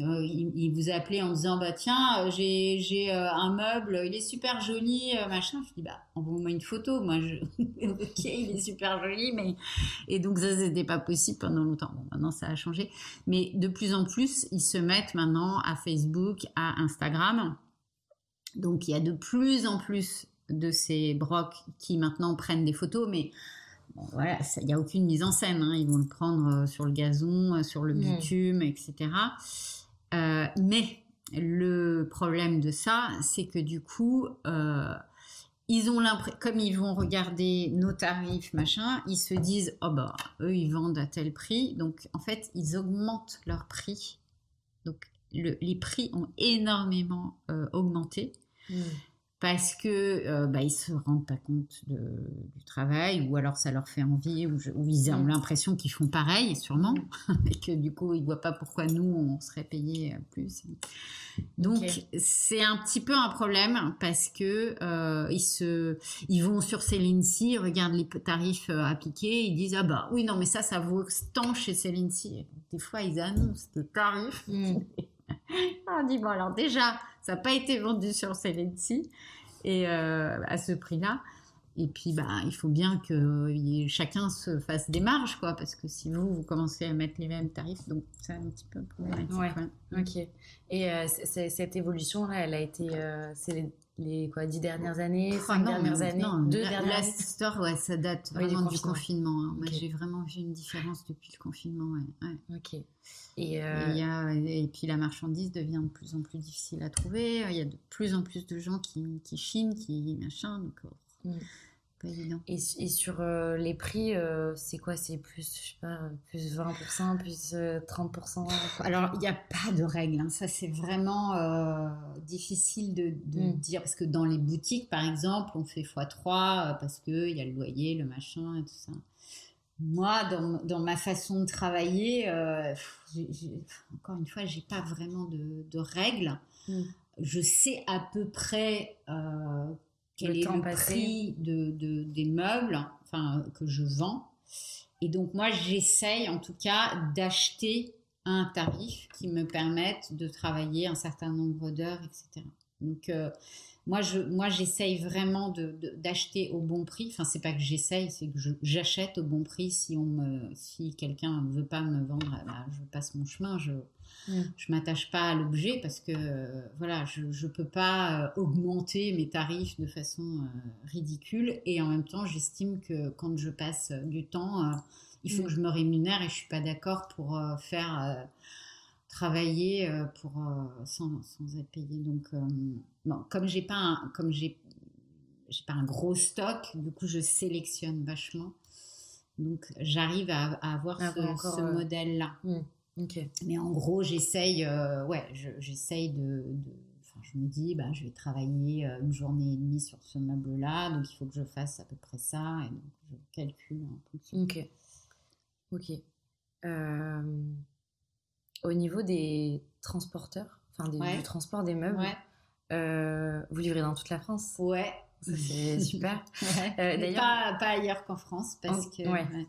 Euh, ils, vous appelaient en disant, bah tiens, j'ai un meuble, il est super joli, machin. Je dis, bah envoie-moi une photo, moi, je... ok, il est super joli, mais et donc ça c'était pas possible pendant longtemps. Bon, maintenant ça a changé, mais de plus en plus, ils se mettent maintenant à Facebook, à Instagram donc il y a de plus en plus de ces brocs qui maintenant prennent des photos, mais voilà, il n'y a aucune mise en scène. Hein. Ils vont le prendre euh, sur le gazon, euh, sur le bitume, etc. Euh, mais le problème de ça, c'est que du coup, ils ont comme ils vont regarder nos tarifs, machin, ils se disent, oh bah, eux, ils vendent à tel prix. Donc, en fait, ils augmentent leur prix. Donc, les prix ont énormément augmenté. Mm. Parce que euh, bah, ils se rendent pas compte du travail, ou alors ça leur fait envie, ou, ils ont mm. l'impression qu'ils font pareil, sûrement, mm. et que du coup ils voient pas pourquoi nous on serait payé plus. Donc c'est un petit peu un problème parce que euh, ils se, ils vont sur Céline ils regardent les tarifs euh, appliqués, ils disent ah bah oui non mais ça ça vaut tant chez Céline Des fois ils annoncent des tarifs. on dit bon alors déjà ça n'a pas été vendu sur Celency et euh, à ce prix-là. Et puis, bah, il faut bien que chacun se fasse des marges, quoi, parce que si vous, vous commencez à mettre les mêmes tarifs, donc c'est un petit peu problématique. Ouais. Ok. Et euh, cette évolution-là, elle a été, euh, c'est les quoi, dix dernières années, cinq non, dernières non, années, non, deux la- dernières la années histoire, ouais, ça date Oui, du vraiment du confinement. hein. Moi, j'ai vraiment vu une différence depuis le confinement. Ouais, ouais. Ok. Et, euh, a- et puis la marchandise devient de plus en plus difficile à trouver. Il y a de plus en plus de gens qui, qui chinent, qui machin. Donc, oh, Mm. Et, et sur euh, les prix, euh, c'est quoi? C'est plus, je sais pas, plus 20%, plus euh, 30% Alors, il n'y a pas de règle. hein. Ça, c'est vraiment euh, difficile de, de Mm. dire. Parce que dans les boutiques, par exemple, on fait x3 euh, parce qu'il y a le loyer, le machin et tout ça. Moi, dans, dans ma façon de travailler, encore une fois, j'ai pas vraiment de, de règles. Mm. Je sais à peu près quel Le est le passé. prix de, de- des meubles enfin, que je vends. Et donc, moi, j'essaye en tout cas d'acheter un tarif qui me permette de travailler un certain nombre d'heures, etc. Donc, euh, moi, je, moi, j'essaye vraiment de, de- d'acheter au bon prix. Enfin, c'est pas que j'essaye, c'est que j'achète au bon prix. Si on me, si quelqu'un ne veut pas me vendre, ben, je passe mon chemin. Je, Mm. je m'attache pas à l'objet parce que, euh, voilà, je, je peux pas euh, augmenter mes tarifs de façon euh, ridicule. Et en même temps, j'estime que quand je passe du temps, euh, il faut Mm. que je me rémunère et je suis pas d'accord pour faire travailler euh, pour euh, sans, sans être payé. Donc, euh, bon, comme j'ai pas un, comme j'ai j'ai pas un gros stock, du coup je sélectionne vachement. Donc j'arrive à, à avoir Ah, ce, euh, modèle-là. Ok. Mais en gros, j'essaye, euh, ouais, je- j'essaye de, de- enfin, je me dis, bah, je vais travailler une journée et demie sur ce meuble-là, donc il faut que je fasse à peu près ça, et donc je calcule en fonction. Ok. Ok. Euh, au niveau des transporteurs, enfin des- Ouais. du transport des meubles, Ouais, euh, vous livrez dans toute la France. ouais. Ça, c'est super. Ouais. Euh, d'ailleurs- pas, pas ailleurs qu'en France, parce En- que. ouais. ouais.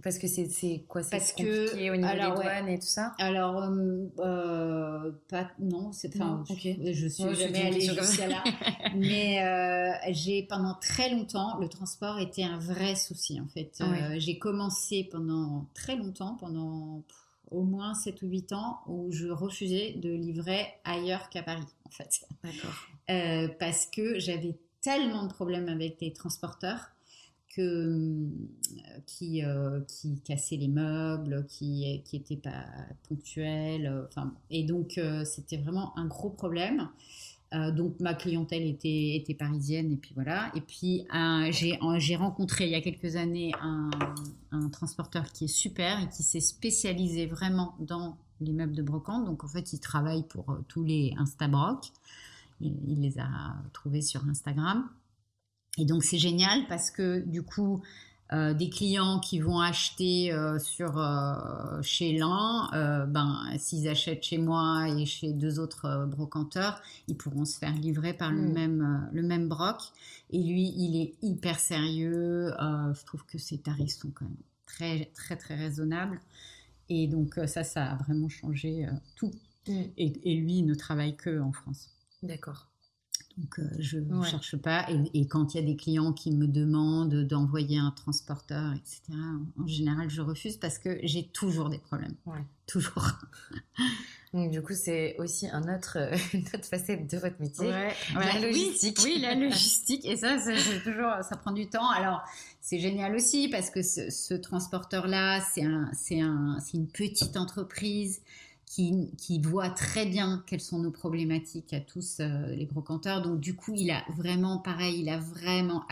Parce que c'est c'est quoi C'est Parce que- au niveau alors, des ouais. douanes et tout ça? Alors, euh, euh, pas, non, c'est enfin, Non, ok. je suis Ouais, jamais allée jusqu'à là. Mais euh, j'ai pendant très longtemps, le transport était un vrai souci en fait. Euh, Ouais. j'ai commencé pendant très longtemps, pendant au moins 7 ou 8 ans, où je refusais de livrer ailleurs qu'à Paris en fait. Euh, parce que j'avais tellement de problèmes avec les transporteurs que euh, qui euh, qui cassaient les meubles, qui qui étaient pas ponctuels, enfin et donc euh, c'était vraiment un gros problème. Euh, donc ma clientèle était était parisienne et puis voilà. Et puis j'ai rencontré il y a quelques années un, un transporteur qui est super et qui s'est spécialisé vraiment dans les meubles de brocante. Donc en fait il travaille pour euh, tous les Instabroc. Il, il les a trouvés sur Instagram. Et donc c'est génial parce que du coup, euh, des clients qui vont acheter euh, sur euh, chez l'un, ben s'ils achètent chez moi et chez deux autres brocanteurs, ils pourront se faire livrer par le Mm. même le même broc. Et lui, il est hyper sérieux. je trouve que ses tarifs sont quand même très très très raisonnables. Et donc ça, ça a vraiment changé tout. Mm. Et, et lui, il ne travaille que en France. D'accord. Donc, euh, je ne Ouais. cherche pas. Et, et quand il y a des clients qui me demandent d'envoyer un transporteur, etc., en, en général, je refuse parce que j'ai toujours des problèmes. Ouais. Toujours. Donc du coup, c'est aussi un autre, euh, une autre facette de votre métier. Ouais, La logistique. Oui, oui, la logistique. Et ça, ça, c'est toujours, ça prend du temps. Alors, c'est génial aussi parce que ce, ce transporteur-là, c'est un, c'est un, c'est une petite entreprise qui, voit très bien quelles sont nos problématiques à tous euh, les brocanteurs. Donc, du coup, il a vraiment, pareil, il a vraiment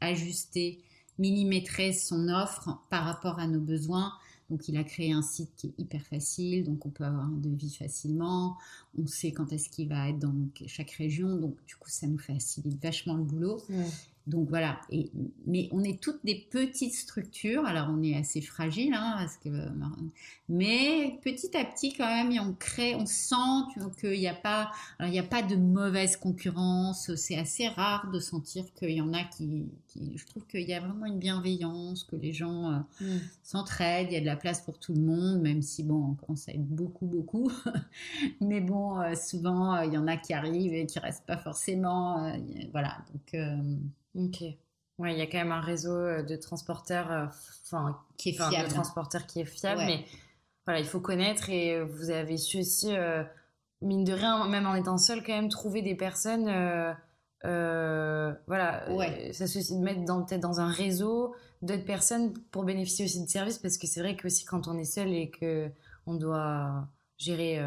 ajusté, millimétré son offre par rapport à nos besoins. Donc, il a créé un site qui est hyper facile, donc on peut avoir un devis facilement. On sait quand est-ce qu'il va être dans chaque région, donc du coup, ça nous facilite vachement le boulot. Mm. Donc voilà. Et, mais on est toutes des petites structures. Alors on est assez fragile, hein, parce que, mais petit à petit quand même, on crée, on sent qu'il n'y a pas, alors, il n'y a pas de mauvaise concurrence. C'est assez rare de sentir qu'il y en a qui, qui- je trouve qu'il y a vraiment une bienveillance, que les gens euh, Mm. s'entraident, il y a de la place pour tout le monde, même si bon, on à être beaucoup, beaucoup. Mais bon, euh, souvent, euh, il y en a qui arrivent et qui restent pas forcément. euh, voilà, donc euh, Ok. Ouais, il y a quand même un réseau euh, de transporteurs, euh, enfin, qui est enfin, de fiable. transporteurs qui est fiable, Ouais. mais voilà, il faut connaître et euh, vous avez su aussi, euh, mine de rien, même en étant seul, quand même trouver des personnes euh, euh, voilà, Ouais. euh, s'associer, de mettre dans, peut-être dans un réseau d'autres personnes pour bénéficier aussi de services parce que c'est vrai que aussi quand on est seul et que on doit gérer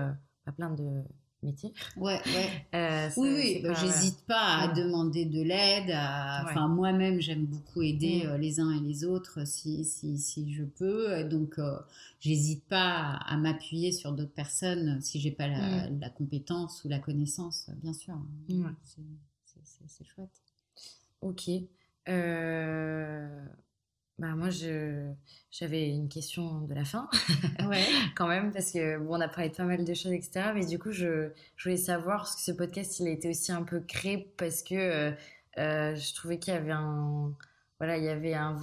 bah, plein de métiers. Ouais, ouais. euh, Oui, oui, bah, j'hésite pas à Ouais. demander de l'aide. à- Ouais. Enfin, moi-même, j'aime beaucoup aider Mm. euh, les uns et les autres si, si, si je peux. Donc, euh, j'hésite pas à, m'appuyer sur d'autres personnes si j'ai pas la, Mm. la compétence ou la connaissance, bien sûr. C'est chouette. Ok. Euh, Bah moi, j'avais une question de la fin. Ouais. quand même, parce que bon, on a parlé de pas mal de choses, etc. Mais du coup, je, je voulais savoir, parce que ce podcast, il a été aussi un peu créé parce que euh, euh, je trouvais qu'il y avait un. Voilà, il y avait un.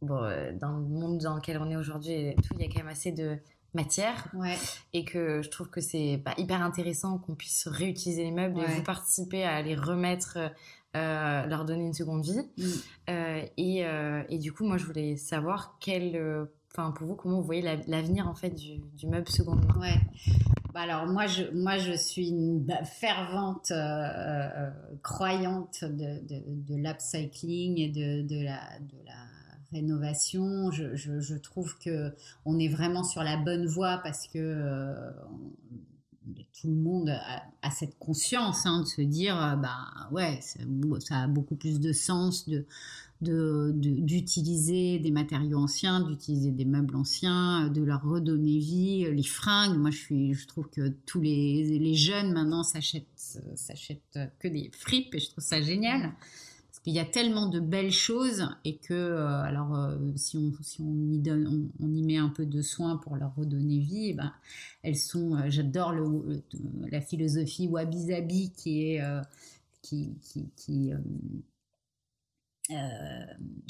Bon, euh, dans le monde dans lequel on est aujourd'hui, tout, il y a quand même assez de matière Ouais. et que je trouve que c'est bah, hyper intéressant qu'on puisse réutiliser les meubles et vous participer à les remettre, euh, leur donner une seconde vie. Mm. Euh, et, euh, et du coup, moi, je voulais savoir quel, enfin, pour vous, comment vous voyez la- l'avenir en fait du, du meuble seconde main? Ouais. Bah alors moi je, moi je suis une fervente croyante de, de, de l'upcycling et de, de, la, de la rénovation. Je, je, je trouve que on est vraiment sur la bonne voie parce que on- tout le monde a, cette conscience hein, de se dire euh, bah ouais ça, a beaucoup plus de sens de de- de- d'utiliser des matériaux anciens, d'utiliser des meubles anciens, de leur redonner vie, les fringues. Moi, je, suis, je trouve que tous les, les jeunes maintenant s'achètent, s'achètent que des fripes et je trouve ça génial. Qu'il y a tellement de belles choses et que, euh, alors, euh, si, on, si on, y donne, on, y met un peu de soin pour leur redonner vie, eh ben, elles sont. euh, J'adore la philosophie Wabi Sabi qui est. qui, qui, euh,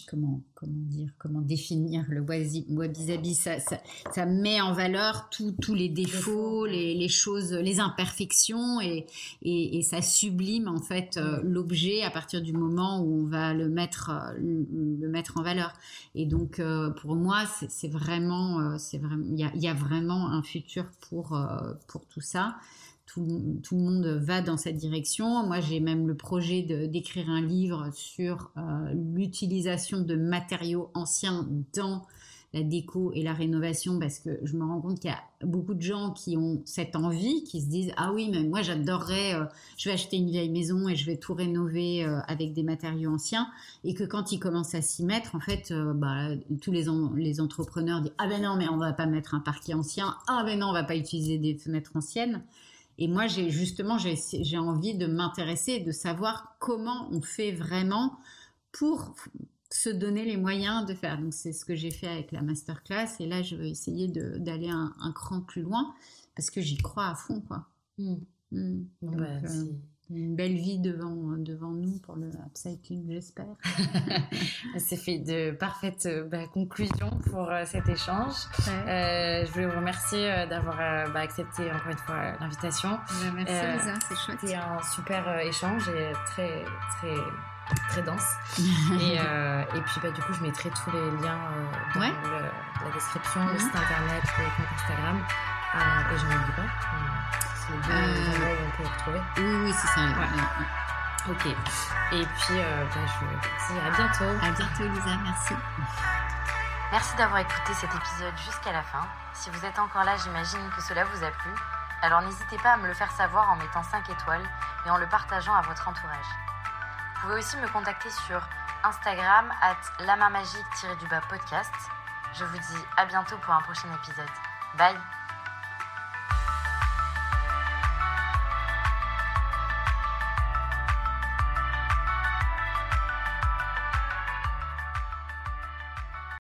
comment, comment dire, comment définir le wabi wabi ça, ça, ça met en valeur tous tous les défauts, les, les choses, les imperfections et, et, et ça sublime en fait euh, l'objet à partir du moment où on va le mettre, euh, le, le mettre en valeur. Et donc euh, pour moi, c'est vraiment, c'est vraiment, il y a, y a vraiment un futur pour pour tout ça tout, le monde va dans cette direction. Moi, j'ai même le projet d'écrire un livre sur euh, l'utilisation de matériaux anciens dans la déco et la rénovation parce que je me rends compte qu'il y a beaucoup de gens qui ont cette envie, qui se disent ah oui mais moi j'adorerais, euh, je vais acheter une vieille maison et je vais tout rénover euh, avec des matériaux anciens. Et que quand ils commencent à s'y mettre en fait bah, tous les entrepreneurs disent ah ben non mais on va pas mettre un parquet ancien, ah ben non on va pas utiliser des fenêtres anciennes et moi, j'ai justement, j'ai envie de m'intéresser et de savoir comment on fait vraiment pour se donner les moyens de faire. Donc, c'est ce que j'ai fait avec la masterclass. Et là, je vais essayer d'aller un, un, cran plus loin parce que j'y crois à fond, quoi. Mmh. Mmh. Donc, bah, euh, une belle vie devant, devant nous pour le upcycling, j'espère. C'est fait de parfaites bah, conclusions pour euh, cet échange. Ouais. Euh, je voulais vous remercier euh, d'avoir bah, accepté encore une fois l'invitation. Bah, merci Lisa, c'est chouette. C'était un super euh, échange et très très très dense. et, euh, et, puis bah, du coup, je mettrai tous les liens dans ouais. le, la description, le site internet, le compte Instagram. Et je n'oublie pas. C'est deux on peut le retrouver. Oui, oui, c'est ça. Ouais. Ok. Et puis, euh, bah, je vous dis à bientôt. À bientôt, Lisa. Merci. Merci d'avoir écouté cet épisode jusqu'à la fin. Si vous êtes encore là, j'imagine que cela vous a plu. Alors n'hésitez pas à me le faire savoir en mettant 5 étoiles et en le partageant à votre entourage. Vous pouvez aussi me contacter sur Instagram at lamainmagique-podcast. Je vous dis à bientôt pour un prochain épisode. Bye